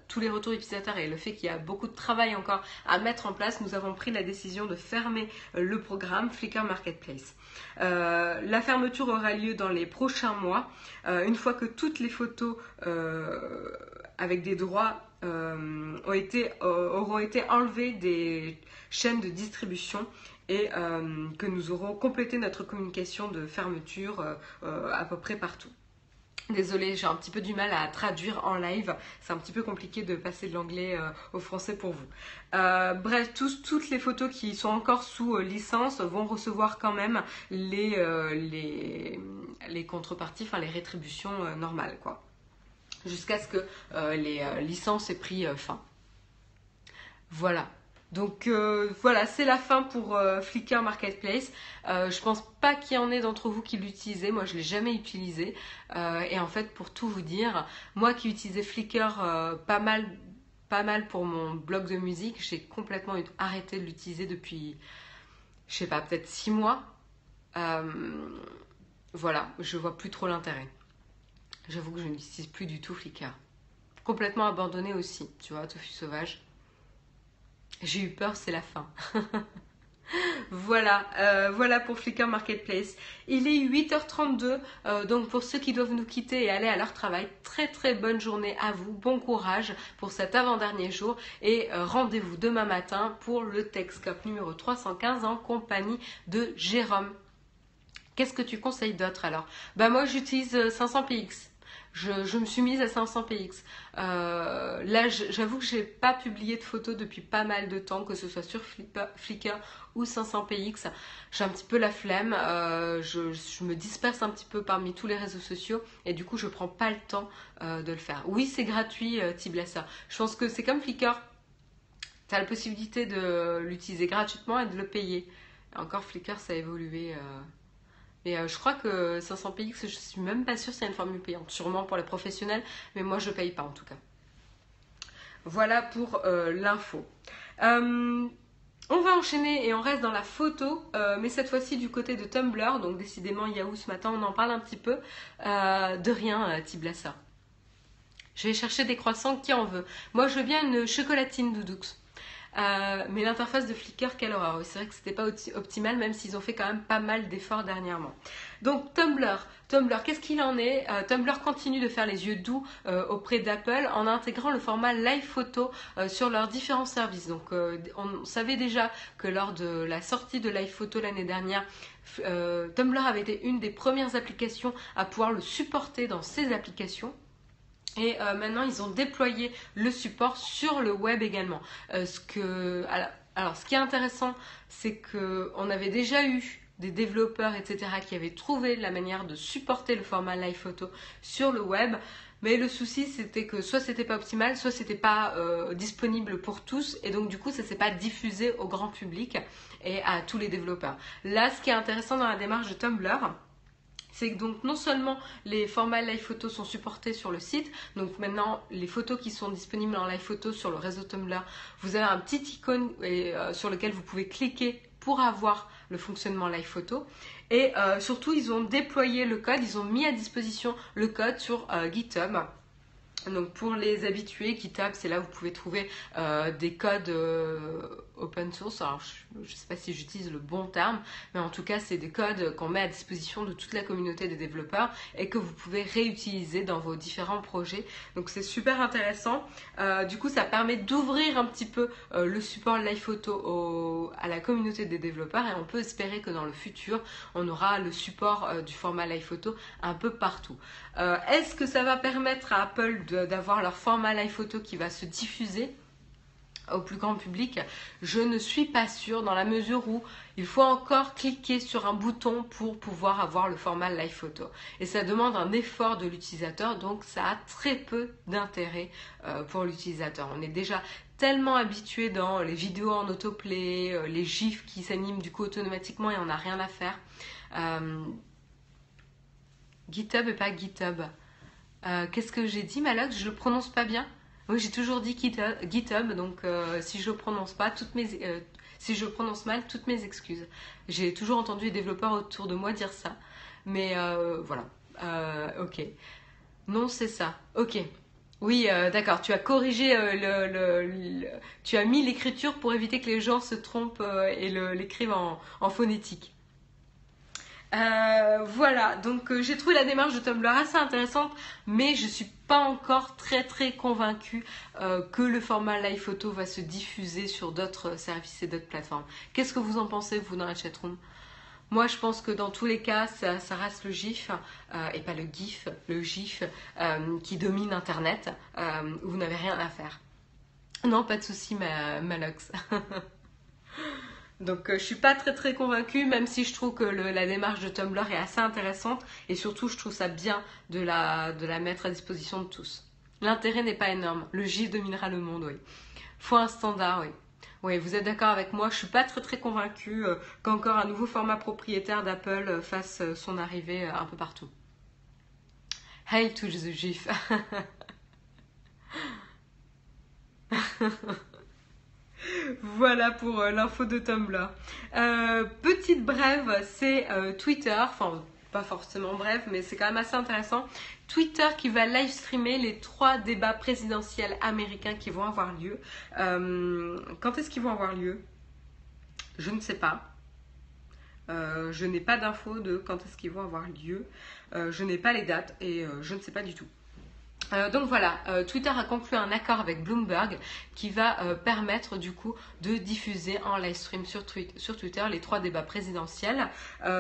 tous les retours utilisateurs et le fait qu'il y a beaucoup de travail encore à mettre en place, nous avons pris la décision de fermer euh, le programme Flickr Marketplace. Euh, la fermeture aura lieu dans les prochains mois, une fois que toutes les photos avec des droits auront été enlevées des chaînes de distribution et euh, que nous aurons complété notre communication de fermeture euh, euh, à peu près partout. Désolée, j'ai un petit peu du mal à traduire en live. C'est un petit peu compliqué de passer de l'anglais au français pour vous. bref, toutes les photos qui sont encore sous licence vont recevoir quand même les, les, les contreparties, enfin les rétributions normales, quoi. Jusqu'à ce que les licences aient pris fin. Voilà. Donc euh, voilà, c'est la fin pour euh, Flickr Marketplace. Euh, je pense pas qu'il y en ait d'entre vous qui l'utilisaient. Moi, je l'ai jamais utilisé. et en fait, pour tout vous dire, moi qui utilisais Flickr pas mal, pas mal pour mon blog de musique, j'ai complètement arrêté de l'utiliser depuis, je sais pas, peut-être six mois. voilà, je vois plus trop l'intérêt. J'avoue que je n'utilise plus du tout Flickr. Complètement abandonné aussi, tu vois, Tofu Sauvage. J'ai eu peur, c'est la fin. voilà, euh, voilà pour Flickr Marketplace. Il est 8h32, euh, donc pour ceux qui doivent nous quitter et aller à leur travail, très très bonne journée à vous, bon courage pour cet avant-dernier jour et euh, rendez-vous demain matin pour le Texcop numéro 315 en compagnie de Jérôme. Qu'est-ce que tu conseilles d'autre alors? Bah moi j'utilise 500px. Je, me suis mise à 500 px. Euh, là, j'avoue que j'ai pas publié de photos depuis pas mal de temps, que ce soit sur Flickr ou 500 px. J'ai un petit peu la flemme. Euh, je, me disperse un petit peu parmi tous les réseaux sociaux et du coup, je prends pas le temps euh, de le faire. Oui, c'est gratuit, Tiblessa. Je pense que c'est comme Flickr. Tu as la possibilité de l'utiliser gratuitement et de le payer. Encore Flickr, ça a évolué. Et euh, je crois que 500px, je suis même pas sûre s'il y a une formule payante. Sûrement pour les professionnels, mais moi je paye pas en tout cas. Voilà pour euh, l'info. Euh, on va enchaîner et on reste dans la photo, mais cette fois-ci du côté de Tumblr. Donc décidément Yahoo ce matin, on en parle un petit peu. de rien, Tiblassa. Je vais chercher des croissants, qui en veut Moi je veux bien une chocolatine Doudoux. Euh, mais l'interface de Flickr, quelle horreur. C'est vrai que c'était pas optimal, même s'ils ont fait quand même pas mal d'efforts dernièrement. Donc Tumblr, Tumblr, qu'est-ce qu'il en est? Euh, Tumblr continue de faire les yeux doux euh, auprès d'Apple en intégrant le format live photo sur leurs différents services. Donc on savait déjà que lors de la sortie de live photo l'année dernière, Tumblr avait été une des premières applications à pouvoir le supporter dans ses applications. Et euh, maintenant, ils ont déployé le support sur le web également. Euh, ce alors, ce qui est intéressant, c'est qu'on avait déjà eu des développeurs, etc., qui avaient trouvé la manière de supporter le format live photo sur le web. Mais le souci, c'était que soit c'était pas optimal, soit c'était pas euh, disponible pour tous, et donc du coup, ça s'est pas diffusé au grand public et à tous les développeurs. Là, ce qui est intéressant dans la démarche de Tumblr, c'est que donc non seulement les formats live photo sont supportés sur le site, donc maintenant les photos qui sont disponibles en live photo sur le réseau Tumblr, vous avez un petit icône euh, sur lequel vous pouvez cliquer pour avoir le fonctionnement live photo. Et euh, surtout, ils ont déployé le code, ils ont mis à disposition le code sur euh, GitHub. Donc pour les habitués, GitHub, c'est là où vous pouvez trouver des codes open source. Alors je ne sais pas si j'utilise le bon terme, mais en tout cas c'est des codes qu'on met à disposition de toute la communauté des développeurs et que vous pouvez réutiliser dans vos différents projets. Donc c'est super intéressant. Euh, du coup ça permet d'ouvrir un petit peu le support live photo à la communauté des développeurs et on peut espérer que dans le futur on aura le support du format live photo un peu partout. Est-ce que ça va permettre à Apple d'avoir leur format live photo qui va se diffuser? Au plus grand public, je ne suis pas sûre dans la mesure où il faut encore cliquer sur un bouton pour pouvoir avoir le format live photo. Et ça demande un effort de l'utilisateur, donc ça a très peu d'intérêt euh, pour l'utilisateur. On est déjà tellement habitué dans les vidéos en autoplay, euh, les gifs qui s'animent du coup automatiquement et on n'a rien à faire. Euh, GitHub et pas GitHub. Qu'est-ce que j'ai dit, Malox? Je le prononce pas bien? Oui, j'ai toujours dit GitHub, donc euh, si je le prononce pas, toutes mes, euh, si je le prononce mal, toutes mes excuses. J'ai toujours entendu les développeurs autour de moi dire ça, mais voilà. ok. Non, c'est ça. Ok. Oui, d'accord. Tu as corrigé le, tu as mis l'écriture pour éviter que les gens se trompent et l'écrivent en phonétique. Euh, voilà, donc euh, j'ai trouvé la démarche de Tumblr assez intéressante, mais je suis pas encore très très convaincue euh, que le format live photo va se diffuser sur d'autres services et d'autres plateformes. Qu'est-ce que vous en pensez vous dans la chatroom? Moi, je pense que dans tous les cas, ça, reste le GIF, et pas le GIF, le GIF qui domine Internet. vous n'avez rien à faire. Non, pas de souci, ma, Malox. Donc euh, je suis pas très très convaincue, même si je trouve que la démarche de Tumblr est assez intéressante et surtout je trouve ça bien de la, de la mettre à disposition de tous. L'intérêt n'est pas énorme, le GIF dominera le monde, oui. Faut un standard, oui. Oui, vous êtes d'accord avec moi, je suis pas très très convaincue euh, qu'encore un nouveau format propriétaire d'Apple euh, fasse son arrivée un peu partout. Hail to the GIF voilà pour euh, l'info de Tumblr. Euh, petite brève, c'est euh, Twitter, enfin pas forcément brève, mais c'est quand même assez intéressant. Twitter qui va live streamer les trois débats présidentiels américains qui vont avoir lieu. quand est-ce qu'ils vont avoir lieu? Je ne sais pas. je n'ai pas d'infos de quand est-ce qu'ils vont avoir lieu. je n'ai pas les dates et je ne sais pas du tout. Euh, donc voilà, euh, Twitter a conclu un accord avec Bloomberg qui va euh, permettre du coup de diffuser en live stream sur, Twitter les trois débats présidentiels.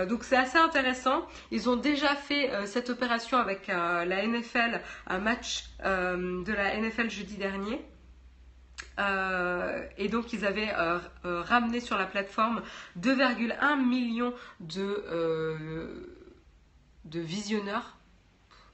donc c'est assez intéressant. Ils ont déjà fait cette opération avec la NFL, un match de la NFL jeudi dernier. et donc ils avaient ramené sur la plateforme 2,1 millions de, de visionneurs,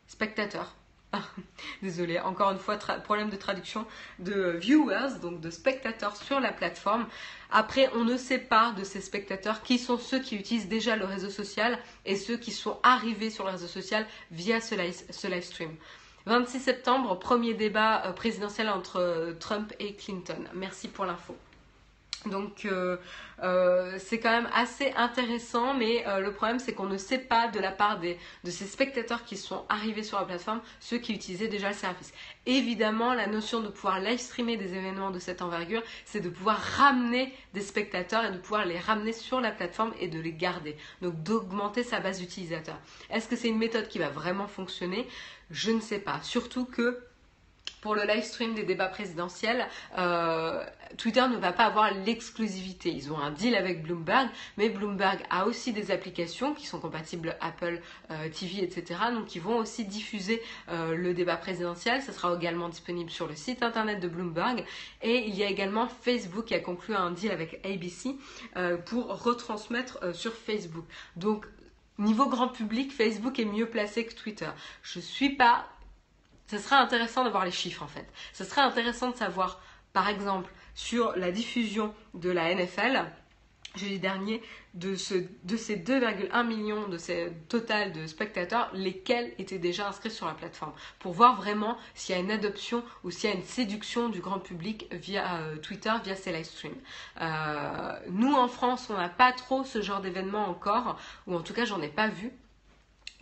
spectateurs désolé, encore une fois, problème de traduction, de viewers, donc de spectateurs sur la plateforme. Après, on ne sait pas de ces spectateurs qui sont ceux qui utilisent déjà le réseau social et ceux qui sont arrivés sur le réseau social via ce live, stream. 26 septembre, premier débat euh, présidentiel entre euh, Trump et Clinton. Merci pour l'info. Donc euh, euh, c'est quand même assez intéressant, mais euh, le problème c'est qu'on ne sait pas de la part de ces spectateurs qui sont arrivés sur la plateforme, ceux qui utilisaient déjà le service. Évidemment, la notion de pouvoir live streamer des événements de cette envergure, c'est de pouvoir ramener des spectateurs et de pouvoir les ramener sur la plateforme et de les garder. Donc d'augmenter sa base d'utilisateurs. Est-ce que c'est une méthode qui va vraiment fonctionner? Je ne sais pas. Surtout que pour le live stream des débats présidentiels, euh, Twitter ne va pas avoir l'exclusivité. Ils ont un deal avec Bloomberg, mais Bloomberg a aussi des applications qui sont compatibles Apple euh, TV, etc. Donc ils vont aussi diffuser euh, le débat présidentiel. Ce sera également disponible sur le site internet de Bloomberg. Et il y a également Facebook qui a conclu un deal avec ABC pour retransmettre sur Facebook. Donc Niveau grand public, Facebook est mieux placé que Twitter. Je ne suis pas ce serait intéressant de voir les chiffres en fait. Ce serait intéressant de savoir, par exemple, sur la diffusion de la NFL, jeudi dernier, de, ces 2,1 millions de ces total de spectateurs, lesquels étaient déjà inscrits sur la plateforme, pour voir vraiment s'il y a une adoption ou s'il y a une séduction du grand public via euh, Twitter, via ces live streams. Euh, nous en France, on n'a pas trop ce genre d'événement encore, ou en tout cas j'en ai pas vu.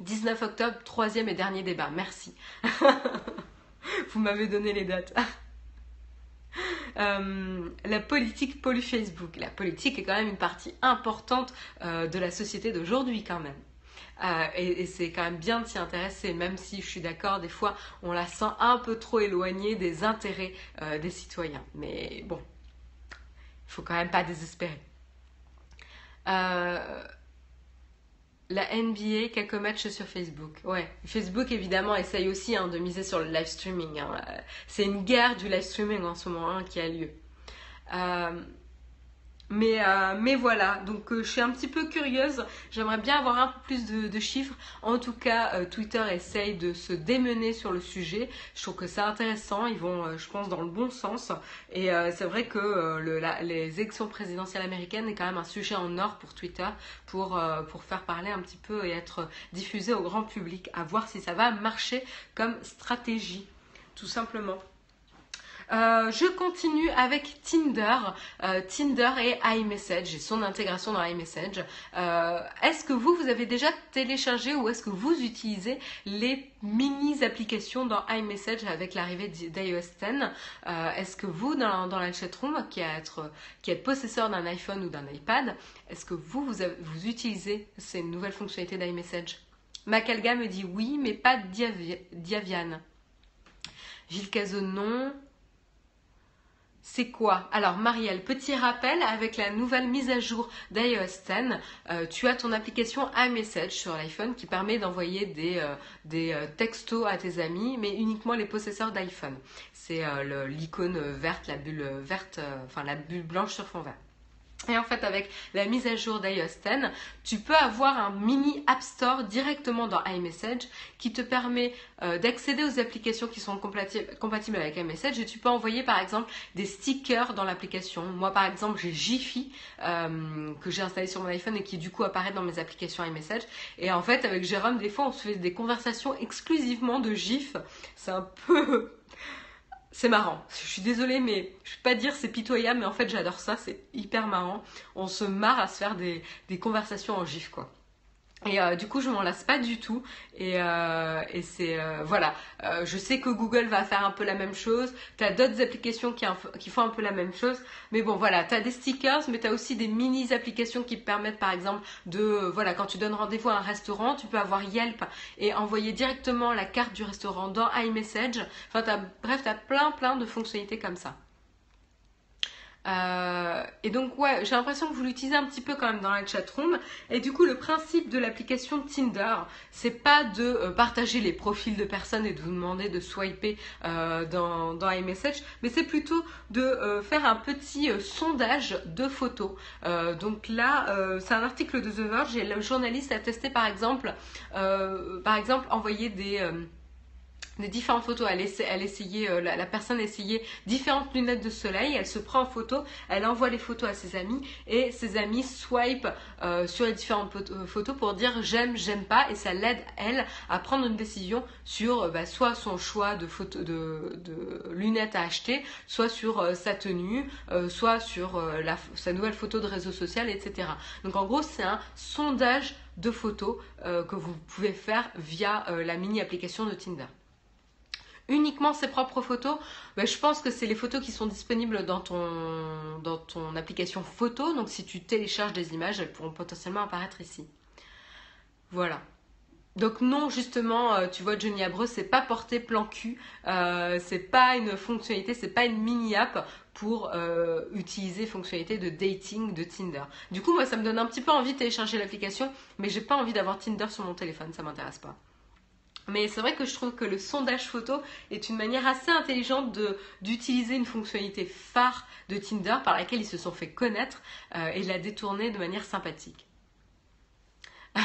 19 octobre, troisième et dernier débat. Merci. Vous m'avez donné les dates. Euh, la politique pollue Facebook. La politique est quand même une partie importante euh, de la société d'aujourd'hui quand même. Euh, et, c'est quand même bien de s'y intéresser, même si je suis d'accord, des fois on la sent un peu trop éloignée des intérêts des citoyens. Mais bon, il faut quand même pas désespérer. Euh, la NBA, quelques matchs sur Facebook. Ouais, Facebook évidemment essaye aussi hein, de miser sur le live streaming. Hein. C'est une guerre du live streaming en ce moment hein, qui a lieu. Euh, mais, euh, mais voilà, donc euh, je suis un petit peu curieuse. J'aimerais bien avoir un peu plus de, chiffres. En tout cas, euh, Twitter essaye de se démener sur le sujet. Je trouve que c'est intéressant. Ils vont, je pense, dans le bon sens. Et c'est vrai que les élections présidentielles américaines est quand même un sujet en or pour Twitter pour, pour faire parler un petit peu et être diffusé au grand public. À voir si ça va marcher comme stratégie, tout simplement. Euh, je continue avec Tinder, euh, Tinder et iMessage et son intégration dans iMessage. Euh, est-ce que vous, vous avez déjà téléchargé ou est-ce que vous utilisez les mini applications dans iMessage avec l'arrivée d'iOS 10 Est-ce que vous, dans, dans la chatroom, qui, qui êtes possesseur d'un iPhone ou d'un iPad, est-ce que vous, vous, vous utilisez ces nouvelles fonctionnalités d'iMessage? Macalga me dit oui, mais pas Diaviane. Gilles Cazot, non c'est quoi? Alors Marielle, petit rappel, avec la nouvelle mise à jour d'iOS 10, euh, tu as ton application iMessage sur l'iPhone qui permet d'envoyer des, euh, euh, textos à tes amis, mais uniquement les possesseurs d'iPhone. C'est l'icône verte, la bulle verte, enfin la bulle blanche sur fond vert. Et en fait, avec la mise à jour d'iOS 10, tu peux avoir un mini App Store directement dans iMessage qui te permet euh, d'accéder aux applications qui sont compatibles avec iMessage et tu peux envoyer par exemple des stickers dans l'application. Moi par exemple, j'ai Jiffy euh, que j'ai installé sur mon iPhone et qui du coup apparaît dans mes applications iMessage. Et en fait, avec Jérôme, des fois, on se fait des conversations exclusivement de GIF. C'est un peu c'est marrant. Je suis désolée, mais je peux pas dire c'est pitoyable, mais en fait j'adore ça, c'est hyper marrant. On se marre à se faire des, des conversations en gif, quoi. Et euh, du coup, je m'en lasse pas du tout. Et, euh, et c'est euh, voilà. je sais que Google va faire un peu la même chose. Tu as d'autres applications qui, font un peu la même chose. Mais bon, voilà, tu as des stickers, mais tu as aussi des mini applications qui te permettent, par exemple, de voilà, quand tu donnes rendez-vous à un restaurant, tu peux avoir Yelp et envoyer directement la carte du restaurant dans iMessage. Enfin, as, bref, tu as plein plein de fonctionnalités comme ça. Euh, et donc ouais, j'ai l'impression que vous l'utilisez un petit peu quand même dans la chatroom. Et du coup, le principe de l'application Tinder, c'est pas de euh, partager les profils de personnes et de vous demander de swiper euh, dans, dans iMessage, mais c'est plutôt de faire un petit sondage de photos. donc là, c'est un article de The Verge et le journaliste a testé par exemple, par exemple, envoyer des des différentes photos. Elle, essayait, euh, la, personne essayait différentes lunettes de soleil. Elle se prend en photo, elle envoie les photos à ses amis et ses amis swipe euh, sur les différentes euh, photos pour dire j'aime, j'aime pas et ça l'aide elle à prendre une décision sur bah, soit son choix de, photo, de, lunettes à acheter, soit sur sa tenue, soit sur sa nouvelle photo de réseau social, etc. Donc en gros c'est un sondage de photos que vous pouvez faire via la mini application de Tinder uniquement ses propres photos, ben, je pense que c'est les photos qui sont disponibles dans ton, dans ton application photo. Donc si tu télécharges des images, elles pourront potentiellement apparaître ici. Voilà. Donc non, justement, euh, tu vois, Johnny Abreu, c'est pas porté plan cul, euh, c'est pas une fonctionnalité, c'est pas une mini app pour euh, utiliser fonctionnalité de dating de Tinder. Du coup, moi, ça me donne un petit peu envie de télécharger l'application, mais j'ai pas envie d'avoir Tinder sur mon téléphone, ça m'intéresse pas. Mais c'est vrai que je trouve que le sondage photo est une manière assez intelligente d'utiliser une fonctionnalité phare de Tinder par laquelle ils se sont fait connaître euh, et la détourner de manière sympathique.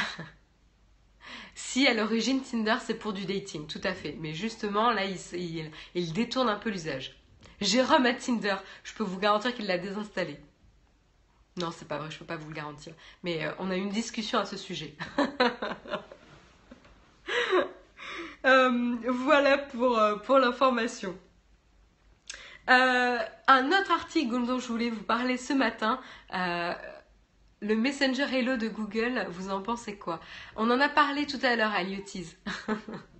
si à l'origine Tinder c'est pour du dating, tout à fait. Mais justement là il, détourne un peu l'usage. Jérôme à Tinder, je peux vous garantir qu'il l'a désinstallé. Non, c'est pas vrai, je peux pas vous le garantir. Mais euh, on a eu une discussion à ce sujet. Euh, voilà pour, euh, l'information. Euh, un autre article dont je voulais vous parler ce matin, le Messenger Hello de Google, vous en pensez quoi? On en a parlé tout à l'heure à Liotis.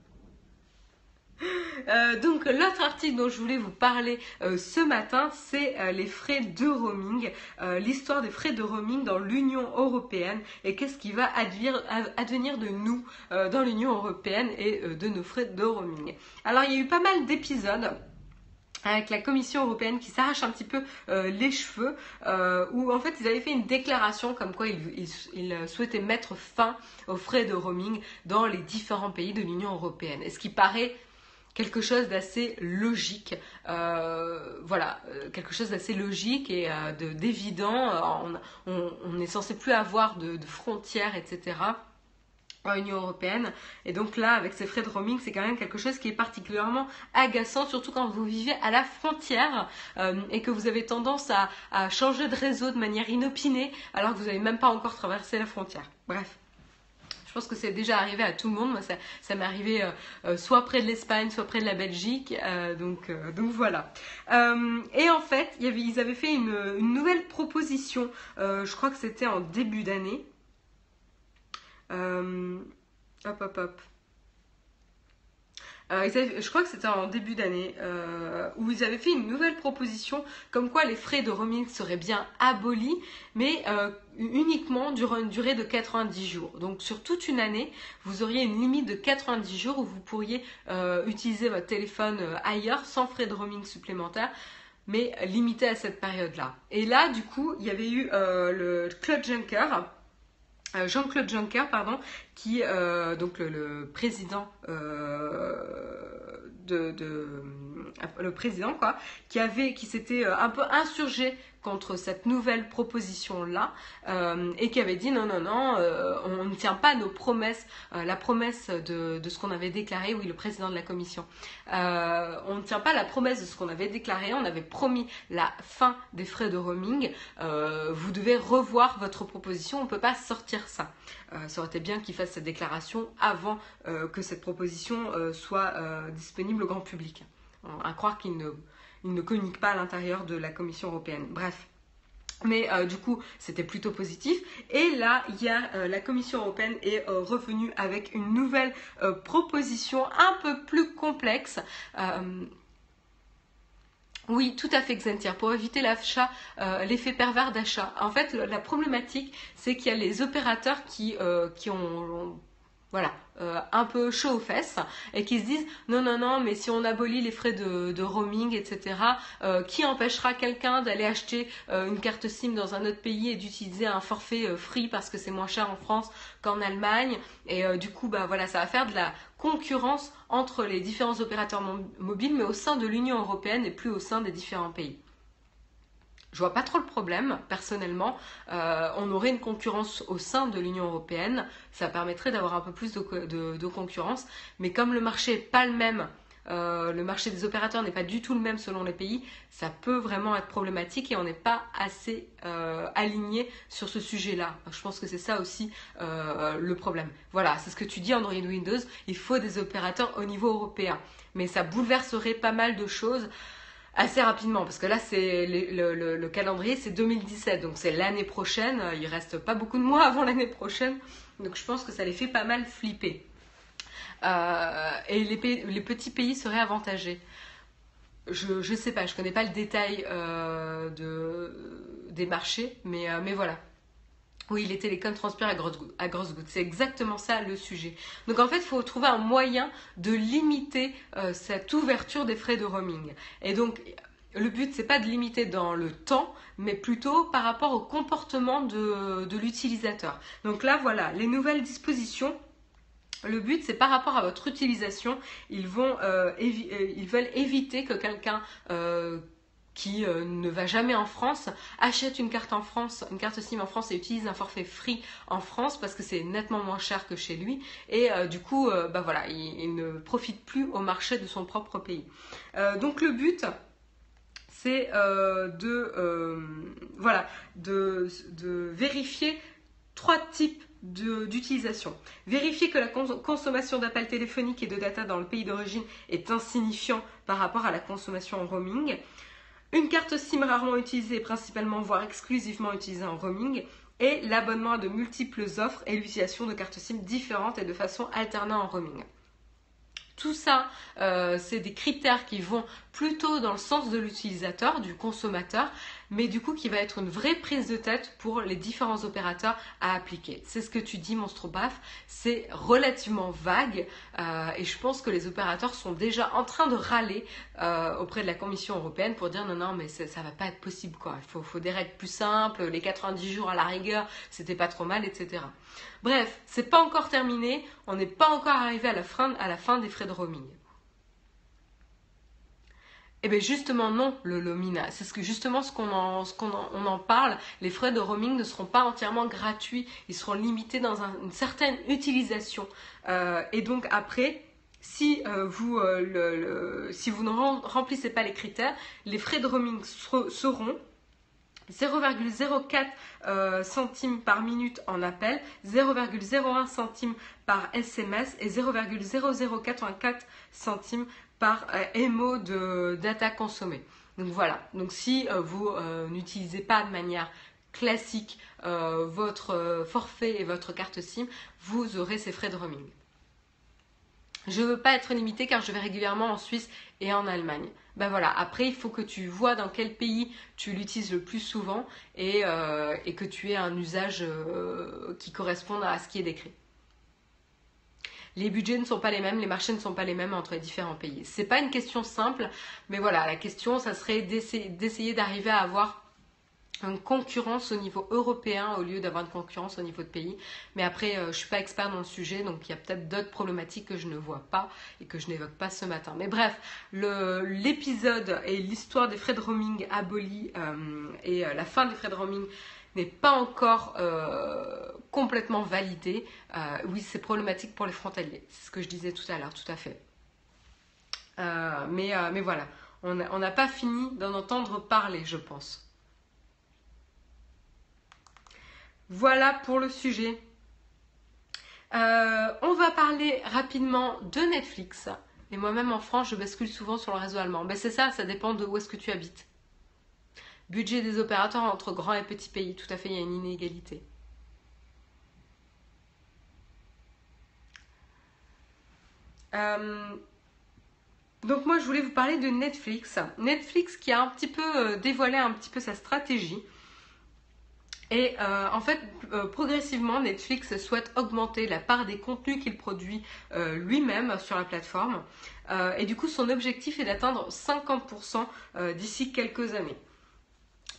Euh, donc l'autre article dont je voulais vous parler euh, ce matin, c'est euh, les frais de roaming, l'histoire des frais de roaming dans l'Union européenne et qu'est-ce qui va advenir, de nous dans l'Union européenne et de nos frais de roaming. Alors il y a eu pas mal d'épisodes avec la Commission européenne qui s'arrache un petit peu les cheveux, où en fait ils avaient fait une déclaration comme quoi ils, souhaitaient mettre fin aux frais de roaming dans les différents pays de l'Union européenne. Et ce qui paraît quelque chose d'assez logique. Euh, voilà, euh, quelque chose d'assez logique et euh, d'évident. On, est censé plus avoir de, frontières, etc. en Union européenne. Et donc là, avec ces frais de roaming, c'est quand même quelque chose qui est particulièrement agaçant, surtout quand vous vivez à la frontière et que vous avez tendance à changer de réseau de manière inopinée alors que vous n'avez même pas encore traversé la frontière. Bref. Je pense que c'est déjà arrivé à tout le monde. Moi, ça, m'est arrivé euh, euh, soit près de l'Espagne, soit près de la Belgique. Euh, donc, donc voilà. et en fait, ils avaient fait une, une nouvelle proposition. je crois que c'était en début d'année. hop, hop, hop. Euh, je crois que c'était en début d'année, euh, où ils avaient fait une nouvelle proposition comme quoi les frais de roaming seraient bien abolis, mais euh, uniquement durant une durée de 90 jours. Donc sur toute une année, vous auriez une limite de 90 jours où vous pourriez utiliser votre téléphone ailleurs sans frais de roaming supplémentaires mais limité à cette période-là. Et là, du coup, il y avait eu le Club Junker, Jean-Claude Juncker, pardon, qui, euh, donc le, président euh, de, le président quoi, qui avait, qui s'était euh, un peu insurgé contre cette nouvelle proposition-là euh, et qui avait dit non, non, non, euh, on ne tient pas nos promesses, euh, la promesse de, ce qu'on avait déclaré, oui, le président de la commission, on ne tient pas la promesse de ce qu'on avait déclaré, on avait promis la fin des frais de roaming, vous devez revoir votre proposition, on ne peut pas sortir ça. Ça aurait été bien qu'il fasse cette déclaration avant que cette proposition soit disponible au grand public. À croire qu'il ne il ne communique pas à l'intérieur de la Commission européenne. Bref. Mais euh, du coup, c'était plutôt positif. Et là, a euh, la Commission européenne est euh, revenue avec une nouvelle proposition un peu plus complexe. Oui, tout à fait, Xentier, pour éviter l'achat, l'effet pervers d'achat. En fait, la problématique, c'est qu'il y a les opérateurs qui, qui ont voilà, euh, un peu chaud aux fesses et qui se disent non non non mais si on abolit les frais de, roaming etc euh, qui empêchera quelqu'un d'aller acheter euh, une carte SIM dans un autre pays et d'utiliser un forfait free parce que c'est moins cher en France qu'en Allemagne? Et du coup bah voilà ça va faire de la concurrence entre les différents opérateurs mobiles mais au sein de l'Union européenne et plus au sein des différents pays. Je vois pas trop le problème, personnellement. Euh, on aurait une concurrence au sein de l'Union européenne, ça permettrait d'avoir un peu plus de, concurrence. Mais comme le marché n'est pas le même, euh, le marché des opérateurs n'est pas du tout le même selon les pays, ça peut vraiment être problématique et on n'est pas assez euh, aligné sur ce sujet-là. Je pense que c'est ça aussi le problème. Voilà, c'est ce que tu dis Android Windows, il faut des opérateurs au niveau européen. Mais ça bouleverserait pas mal de choses assez rapidement parce que là c'est le, calendrier c'est 2017 donc c'est l'année prochaine il reste pas beaucoup de mois avant l'année prochaine donc je pense que ça les fait pas mal flipper. Euh, et les, petits pays seraient avantagés. Je ne sais pas je connais pas le détail euh, de, des marchés mais, euh, mais voilà oui, les télécoms transpirent à grosses, gouttes. C'est exactement ça le sujet. Donc en fait, il faut trouver un moyen de limiter euh, cette ouverture des frais de roaming. Et donc, le but, c'est pas de limiter dans le temps, mais plutôt par rapport au comportement de, l'utilisateur. Donc là, voilà, les nouvelles dispositions. Le but, c'est par rapport à votre utilisation, ils, euh, euh, ils veulent éviter que quelqu'un qui euh, ne va jamais en France achète une carte en France, une carte SIM en France et utilise un forfait free en France parce que c'est nettement moins cher que chez lui et euh, du coup euh, bah voilà il, ne profite plus au marché de son propre pays. donc le but c'est de voilà de, de vérifier trois types d'utilisation. Vérifier que la consommation d'appels téléphoniques et de data dans le pays d'origine est insignifiant par rapport à la consommation en roaming. Une carte SIM rarement utilisée, principalement voire exclusivement utilisée en roaming, et l'abonnement à de multiples offres et l'utilisation de cartes SIM différentes et de façon alternée en roaming. tout ça, euh, c'est des critères qui vont plutôt dans le sens de l'utilisateur, du consommateur, mais du coup qui va être une vraie prise de tête pour les différents opérateurs à appliquer. C'est ce que tu dis, Monstre Baf, c'est relativement vague euh, et je pense que les opérateurs sont déjà en train de râler euh, auprès de la Commission européenne pour dire non, non, mais ça, ça va pas être possible quoi. Il faut, des règles plus simples, les 90 jours à la rigueur, c'était pas trop mal, etc. Bref, c'est pas encore terminé, on n'est pas encore arrivé à la fin, à la fin des frais de roaming. Eh bien justement non, le Lomina. C'est ce que justement ce qu'on en, parle. Les frais de roaming ne seront pas entièrement gratuits. Ils seront limités dans une certaine utilisation. Euh, et donc après, si, euh, vous, euh, vous ne remplissez pas les critères, les frais de roaming seront 0,04 centimes par minute en appel, 0,01 centimes par SMS et 0,0084 centimes par émo euh, de data consommée. Donc voilà, donc si euh, vous euh, n'utilisez pas de manière classique votre forfait et votre carte SIM, vous aurez ces frais de roaming. Je ne veux pas être limité car je vais régulièrement en Suisse et en Allemagne. Ben voilà, après il faut que tu vois dans quel pays tu l'utilises le plus souvent et, que tu aies un usage qui corresponde à ce qui est décrit les budgets ne sont pas les mêmes, les marchés ne sont pas les mêmes entre les différents pays. C'est pas une question simple, mais voilà, la question, ça serait d'essayer d'arriver à avoir une concurrence au niveau européen au lieu d'avoir une concurrence au niveau de pays. Mais après, je euh, je suis pas expert dans le sujet, donc il y a peut-être d'autres problématiques que je ne vois pas et que je n'évoque pas ce matin. Mais bref, l'épisode et l'histoire des frais de roaming abolis euh, et euh, la fin des frais de roaming n'est pas encore complètement validé. Euh, oui, c'est problématique pour les frontaliers. C'est ce que je disais tout à l'heure, tout à fait. Euh, mais, mais voilà, on n'a pas fini d'en entendre parler, je pense. Voilà pour le sujet. on va parler rapidement de Netflix. Et moi-même en France, je bascule souvent sur le réseau allemand. Ben c'est ça, ça dépend de où est-ce que tu habites. Budget des opérateurs entre grands et petits pays, tout à fait, il y a une inégalité. Euh, donc moi je voulais vous parler de Netflix. Netflix qui a un petit peu euh, dévoilé un petit peu sa stratégie. Et euh, en fait, progressivement, Netflix souhaite augmenter la part des contenus qu'il produit lui-même sur la plateforme. et du coup, son objectif est d'atteindre 50% d'ici quelques années.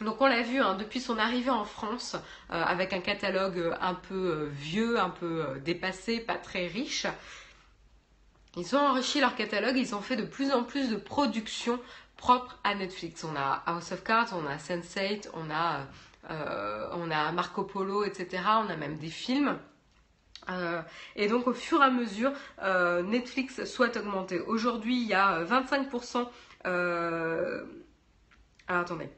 Donc on l'a vu hein, depuis son arrivée en France avec un catalogue un peu vieux, un peu dépassé, pas très riche. Ils ont enrichi leur catalogue, ils ont fait de plus en plus de productions propres à Netflix. On a House of Cards, on a Sense8, on a, on a Marco Polo, etc. On a même des films. et donc au fur et à mesure, Netflix souhaite augmenter. Aujourd'hui, il y a 25%. Alors attendez.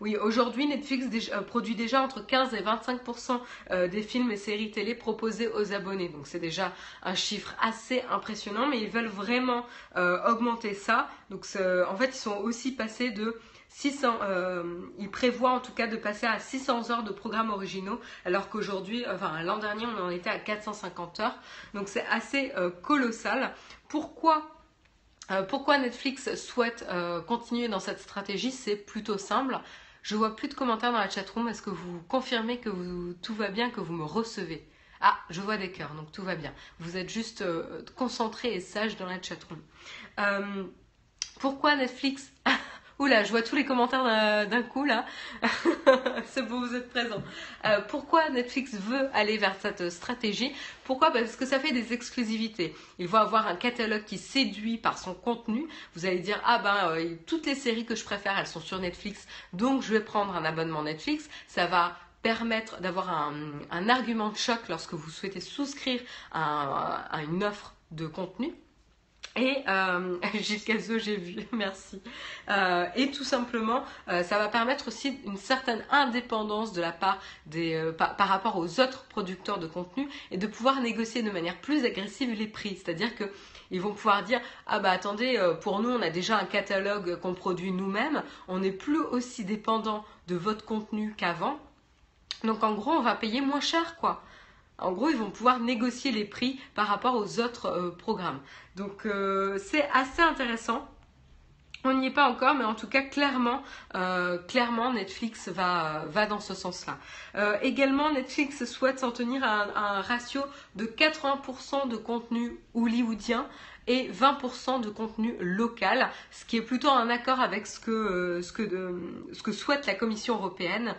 Oui, aujourd'hui, Netflix euh, produit déjà entre 15 et 25% euh, des films et séries télé proposés aux abonnés. Donc c'est déjà un chiffre assez impressionnant, mais ils veulent vraiment euh, augmenter ça. Donc en fait, ils sont aussi passés de 600, ils prévoient en tout cas de passer à 600 heures de programmes originaux, alors qu'aujourd'hui, enfin l'an dernier, on en était à 450 heures. Donc c'est assez colossal. Pourquoi pourquoi Netflix souhaite continuer dans cette stratégie? C'est plutôt simple. Je vois plus de commentaires dans la chatroom. Est-ce que vous confirmez que tout va bien, que vous me recevez? Ah, je vois des cœurs, donc tout va bien. Vous êtes juste euh, concentré et sage dans la chatroom. Euh, pourquoi Netflix? Oula, je vois tous les commentaires d'un coup là. C'est bon, vous êtes présents. Euh, pourquoi Netflix veut aller vers cette stratégie? Pourquoi? Parce que ça fait des exclusivités. Il va avoir un catalogue qui séduit par son contenu. Vous allez dire ah ben euh, toutes les séries que je préfère, elles sont sur Netflix, donc je vais prendre un abonnement Netflix. Ça va permettre d'avoir un, argument de choc lorsque vous souhaitez souscrire à une offre de contenu. Et euh, jusqu'à ce j'ai vu, merci. Euh, et tout simplement, euh, ça va permettre aussi une certaine indépendance de la part des, euh, par, par, rapport aux autres producteurs de contenu et de pouvoir négocier de manière plus agressive les prix. C'est-à-dire que ils vont pouvoir dire ah bah attendez, pour nous on a déjà un catalogue qu'on produit nous-mêmes, on n'est plus aussi dépendant de votre contenu qu'avant. Donc en gros on va payer moins cher quoi. En gros, ils vont pouvoir négocier les prix par rapport aux autres programmes. Donc c'est assez intéressant. On n'y est pas encore, mais en tout cas, clairement, euh, Netflix va, dans ce sens-là. Euh, également, Netflix souhaite s'en tenir à un, ratio de 80% de contenu hollywoodien et 20% de contenu local, ce qui est plutôt en accord avec ce que, euh, ce que, ce que souhaite la Commission européenne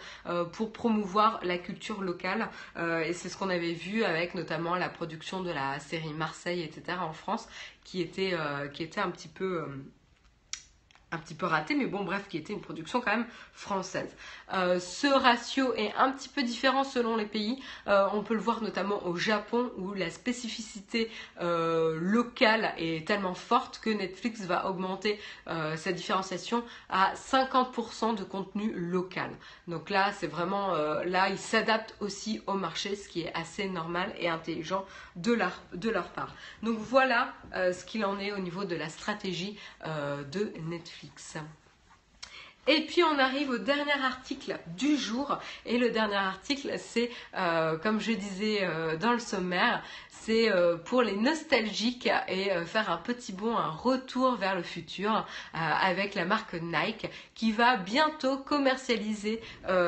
pour promouvoir la culture locale. et c'est ce qu'on avait vu avec notamment la production de la série Marseille, etc. en France, qui était, qui était un petit peu un petit peu raté, mais bon, bref, qui était une production quand même française. Euh, ce ratio est un petit peu différent selon les pays. Euh, on peut le voir notamment au Japon où la spécificité euh, locale est tellement forte que Netflix va augmenter sa différenciation à 50% de contenu local. Donc là, c'est vraiment là, ils s'adaptent aussi au marché, ce qui est assez normal et intelligent de leur, de leur part. Donc voilà ce qu'il en est au niveau de la stratégie de Netflix. Et puis on arrive au dernier article du jour. Et le dernier article, c'est, euh, comme je disais euh, dans le sommaire, c'est euh, pour les nostalgiques et faire un petit bond, un retour vers le futur avec la marque Nike qui va bientôt commercialiser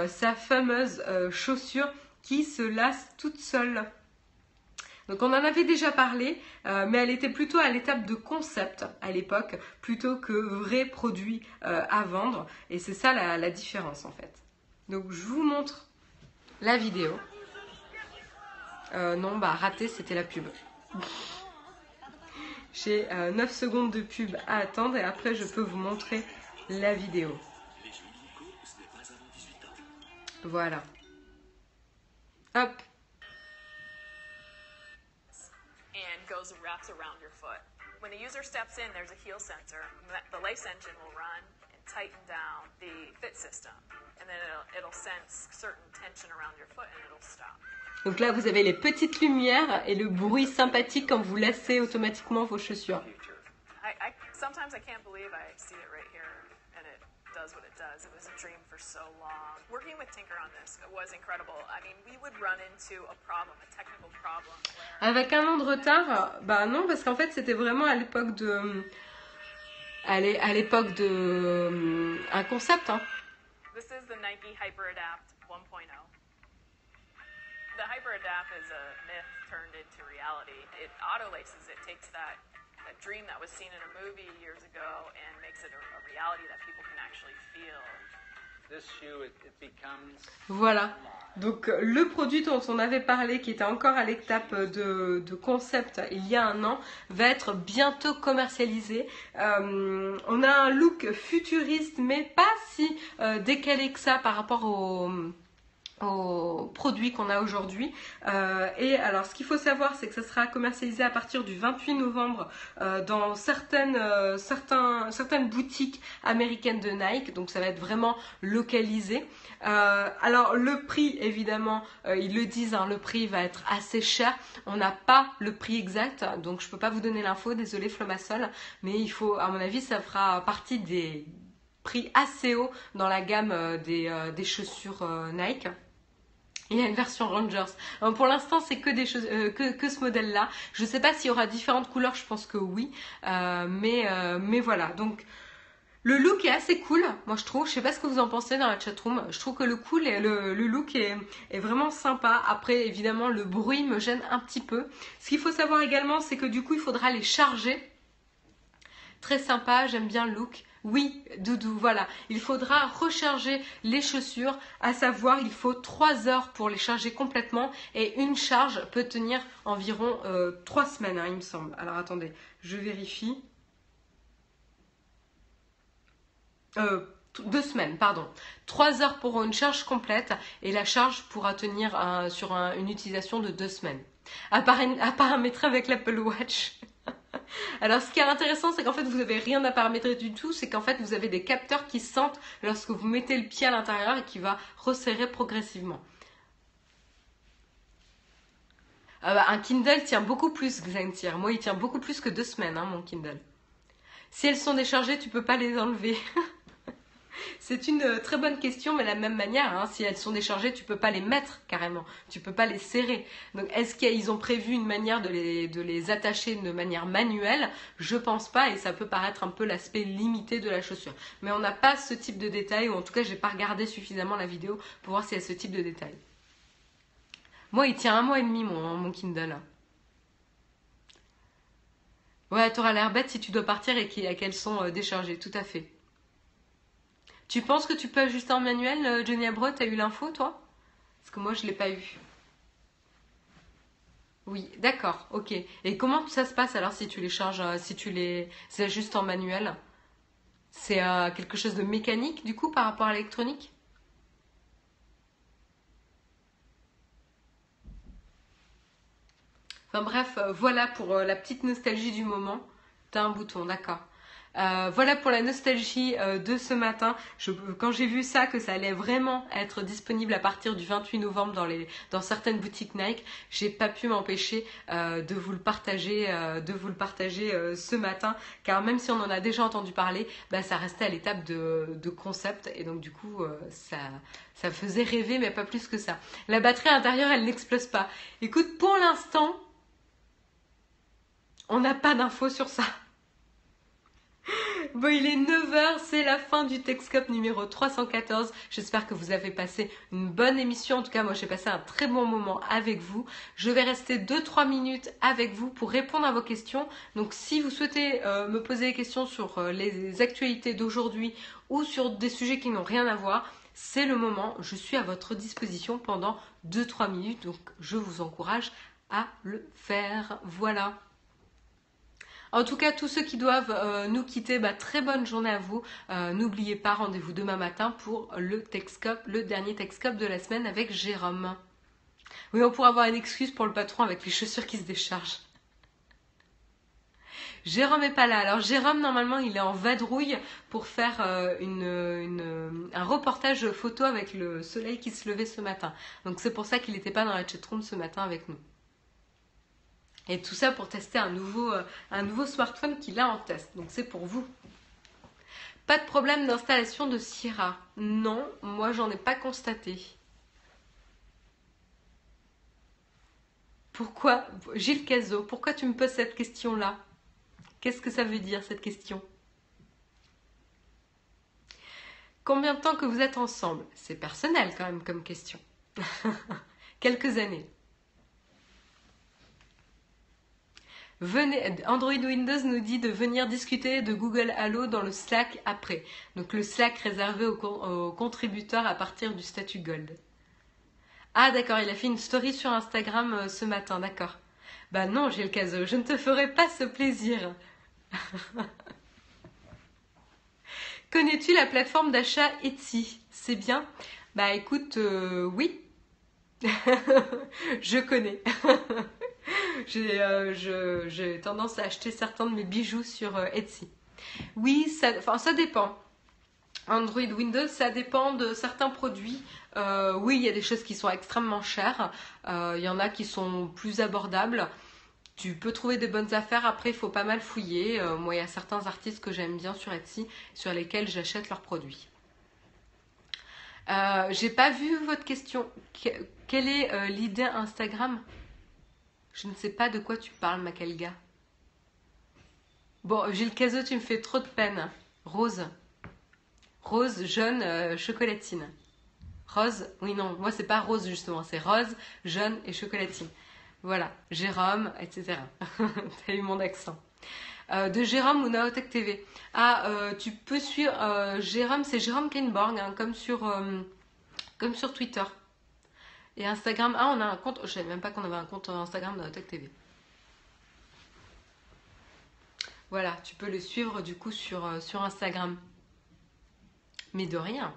sa fameuse chaussure qui se lasse toute seule. Donc on en avait déjà parlé, euh, mais elle était plutôt à l'étape de concept à l'époque, plutôt que vrai produit euh, à vendre. Et c'est ça la, différence en fait. Donc je vous montre la vidéo. Euh, non, bah raté, c'était la pub. J'ai 9 secondes de pub à attendre et après je peux vous montrer la vidéo. Voilà. Hop. Goes and wraps around your foot. When the user steps in, there's a heel sensor. The lace engine will run and tighten down the fit system. And then it'll, it'll sense certain tension around your foot and it'll stop. Donc là, vous avez les petites lumières et le bruit sympathique quand vous lacez automatiquement vos chaussures. I, I, sometimes I can't believe I see it right does what it does. It was a dream for so long. Working with Tinker on this was incredible. I mean, we would run into a problem, a technical problem. Avec un an de retard, bah non, parce qu'en fait, c'était vraiment à l'époque de. À l'époque de. Un concept, hein. This is the Nike HyperAdapt 1.0. The HyperAdapt is a myth turned into reality. It auto laces, it takes that dream that was seen in a movie years ago and makes it a, a reality that people can actually feel. This shoe, it, it becomes... Voilà. Donc le produit dont on avait parlé, qui était encore à l'étape de, de, concept il y a un an, va être bientôt commercialisé. Euh, on a un look futuriste, mais pas si euh, décalé que ça par rapport au aux produits qu'on a aujourd'hui. Euh, et alors, ce qu'il faut savoir, c'est que ça sera commercialisé à partir du 28 novembre euh, dans certaines, euh, certaines boutiques américaines de Nike. Donc, ça va être vraiment localisé. alors, le prix, évidemment, ils le disent, hein, le prix va être assez cher. On n'a pas le prix exact, donc je peux pas vous donner l'info. Désolé, Flomasol, mais il faut, à mon avis, ça fera partie des prix assez hauts dans la gamme des, des chaussures Nike. Il y a une version Rangers. pour l'instant, c'est que euh, ce modèle-là. Je ne sais pas s'il y aura différentes couleurs. Je pense que oui, euh, mais euh, voilà. Donc le look est assez cool. Moi, je trouve. Je sais pas ce que vous en pensez dans la chatroom. Je trouve que le cool et le, le look est, est vraiment sympa. Après, évidemment, le bruit me gêne un petit peu. Ce qu'il faut savoir également, c'est que du coup, il faudra les charger. Très sympa. J'aime bien le look. Oui, Doudou, voilà. Il faudra recharger les chaussures, à savoir il faut 3 heures pour les charger complètement et une charge peut tenir environ 3 euh, semaines, hein, il me semble. Alors attendez, je vérifie. Euh, deux semaines, pardon. 3 heures pour une charge complète et la charge pourra tenir sur une utilisation de 2 semaines. À paramétrer avec l'Apple Watch. Alors, ce qui est intéressant, c'est qu'en fait, vous n'avez rien à paramétrer du tout. C'est qu'en fait, vous avez des capteurs qui sentent lorsque vous mettez le pied à l'intérieur et qui va resserrer progressivement. Ah bah, un Kindle tient beaucoup plus, Xentire. Moi, il tient beaucoup plus que deux semaines, hein, mon Kindle. Si elles sont déchargées, tu peux pas les enlever. C'est une euh, très bonne question, mais de la même manière, hein, si elles sont déchargées, tu peux pas les mettre carrément, tu peux pas les serrer. Donc, est-ce qu'ils ont prévu une manière de les, attacher de manière manuelle? Je pense pas, et ça peut paraître un peu l'aspect limité de la chaussure. Mais on n'a pas ce type de détail, ou en tout cas, j'ai pas regardé suffisamment la vidéo pour voir s'il y a ce type de détail. Moi, il tient un mois et demi, mon, mon Kindle. Ouais, t'auras l'air bête si tu dois partir et qu'elles sont euh, déchargées, tout à fait. Tu penses que tu peux ajuster en manuel, euh, Johnny Abreu T'as eu l'info, toi? Parce que moi, je ne l'ai pas eu. Oui, d'accord, ok. Et comment ça se passe alors si tu les charges, euh, si tu les ajustes en manuel? C'est euh, quelque chose de mécanique du coup par rapport à l'électronique? Enfin bref, voilà pour la petite nostalgie du moment. T'as un bouton, d'accord. Euh, voilà pour la nostalgie euh, de ce matin. quand j'ai vu ça, que ça allait vraiment être disponible à partir du 28 novembre dans, certaines boutiques Nike, j'ai pas pu m'empêcher euh, de vous le partager, ce matin, car même si on en a déjà entendu parler, bah, ça restait à l'étape de, concept et donc du coup ça faisait rêver, mais pas plus que ça. La batterie intérieure, elle n'explose pas. Écoute, pour l'instant, on n'a pas d'infos sur ça. Bon, il est 9h, c'est la fin du Texcope numéro 314. J'espère que vous avez passé une bonne émission. En tout cas, moi, j'ai passé un très bon moment avec vous. Je vais rester 2-3 minutes avec vous pour répondre à vos questions. Donc, si vous souhaitez euh, me poser des questions sur euh, les actualités d'aujourd'hui ou sur des sujets qui n'ont rien à voir, c'est le moment. Je suis à votre disposition pendant 2-3 minutes. Donc, je vous encourage à le faire. Voilà. En tout cas, tous ceux qui doivent euh, nous quitter, bah, très bonne journée à vous. Euh, n'oubliez pas, rendez-vous demain matin pour le Texcope, le dernier Texcope de la semaine avec Jérôme. Oui, on pourra avoir une excuse pour le patron avec les chaussures qui se déchargent. Jérôme est pas là. Alors Jérôme, normalement, il est en vadrouille pour faire euh, un reportage photo avec le soleil qui se levait ce matin. Donc c'est pour ça qu'il n'était pas dans la chatroom ce matin avec nous. Et tout ça pour tester un nouveau, euh, un nouveau smartphone qu'il a en test. Donc c'est pour vous. Pas de problème d'installation de Sierra. Non, moi j'en ai pas constaté. Pourquoi, Gilles Cazot, pourquoi tu me poses cette question-là? Qu'est-ce que ça veut dire cette question? Combien de temps que vous êtes ensemble? C'est personnel quand même comme question. Quelques années. Venez, Android Windows nous dit de venir discuter de Google Halo dans le Slack après. Donc le Slack réservé aux, contributeurs à partir du statut Gold. Ah d'accord, il a fait une story sur Instagram euh, ce matin, d'accord. Bah non, j'ai le caso, je ne te ferai pas ce plaisir. Connais-tu la plateforme d'achat Etsy? C'est bien? Bah écoute, euh, oui. je connais. Euh, j'ai tendance à acheter certains de mes bijoux sur euh, Etsy. Oui, ça, ça dépend. Android Windows, ça dépend de certains produits. Euh, oui, il y a des choses qui sont extrêmement chères. il y en a qui sont plus abordables. Tu peux trouver des bonnes affaires. Après, il faut pas mal fouiller. moi, il y a certains artistes que j'aime bien sur Etsy, sur lesquels j'achète leurs produits. J'ai pas vu votre question. quelle est l'idée Instagram? Je ne sais pas de quoi tu parles, Makelga. Bon, Gilles Cazot, tu me fais trop de peine. Rose. Rose, jaune, euh, chocolatine. Rose, oui, non, moi c'est pas rose justement, c'est rose, jaune et chocolatine. Voilà, Jérôme, etc. T'as eu mon accent. Euh, de Jérôme ou Naotech TV. Ah, euh, tu peux suivre Jérôme, c'est Jérôme Kainborg, hein, comme sur Twitter. Et Instagram, ah, on a un compte. Je savais même pas qu'on avait un compte Instagram dans Tech TV. Voilà, tu peux le suivre du coup sur, euh, sur Instagram. Mais de rien.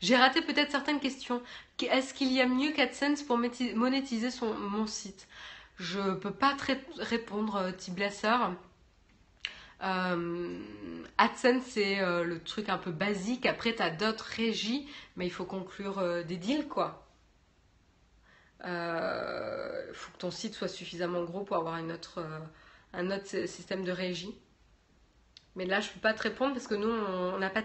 J'ai raté peut-être certaines questions. Est-ce qu'il y a mieux qu'AdSense pour monétiser mon site? Je peux pas très répondre, euh, Tiblasseur. Euh, AdSense, c'est euh, le truc un peu basique. Après, tu as d'autres régies, mais il faut conclure euh, des deals, quoi. Il faut que ton site soit suffisamment gros pour avoir un autre système de régie. Mais là, je ne peux pas te répondre parce que nous, on n'a pas,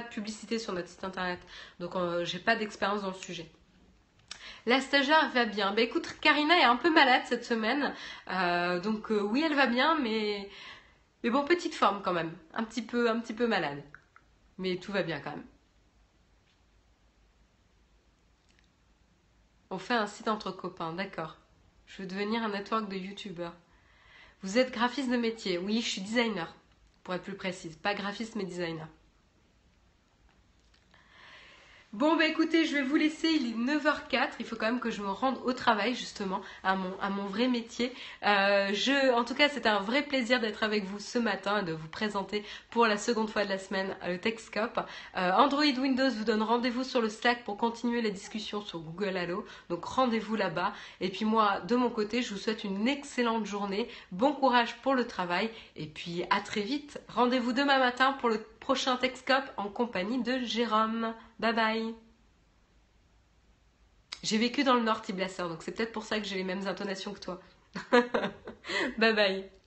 de, publicité sur notre site internet. Donc, euh, j'ai pas d'expérience dans le sujet. La stagiaire va bien. Bah écoute, Karina est un peu malade cette semaine. Euh, donc euh, oui, elle va bien, mais... mais bon, petite forme quand même. Un petit peu, un petit peu malade. Mais tout va bien quand même. On fait un site entre copains, d'accord. Je veux devenir un network de youtubeurs. Vous êtes graphiste de métier Oui, je suis designer, pour être plus précise. Pas graphiste, mais designer. Bon, bah écoutez, je vais vous laisser, il est 9h04, il faut quand même que je me rende au travail justement, à mon, à mon vrai métier. Euh, je, en tout cas, c'était un vrai plaisir d'être avec vous ce matin et de vous présenter pour la seconde fois de la semaine le Techscope. Euh, Android Windows vous donne rendez-vous sur le Slack pour continuer la discussion sur Google Allo, donc rendez-vous là-bas. Et puis moi, de mon côté, je vous souhaite une excellente journée, bon courage pour le travail et puis à très vite. Rendez-vous demain matin pour le prochain Techscope en compagnie de Jérôme. Bye bye J'ai vécu dans le Nord, Tiblasseur, donc c'est peut-être pour ça que j'ai les mêmes intonations que toi. bye bye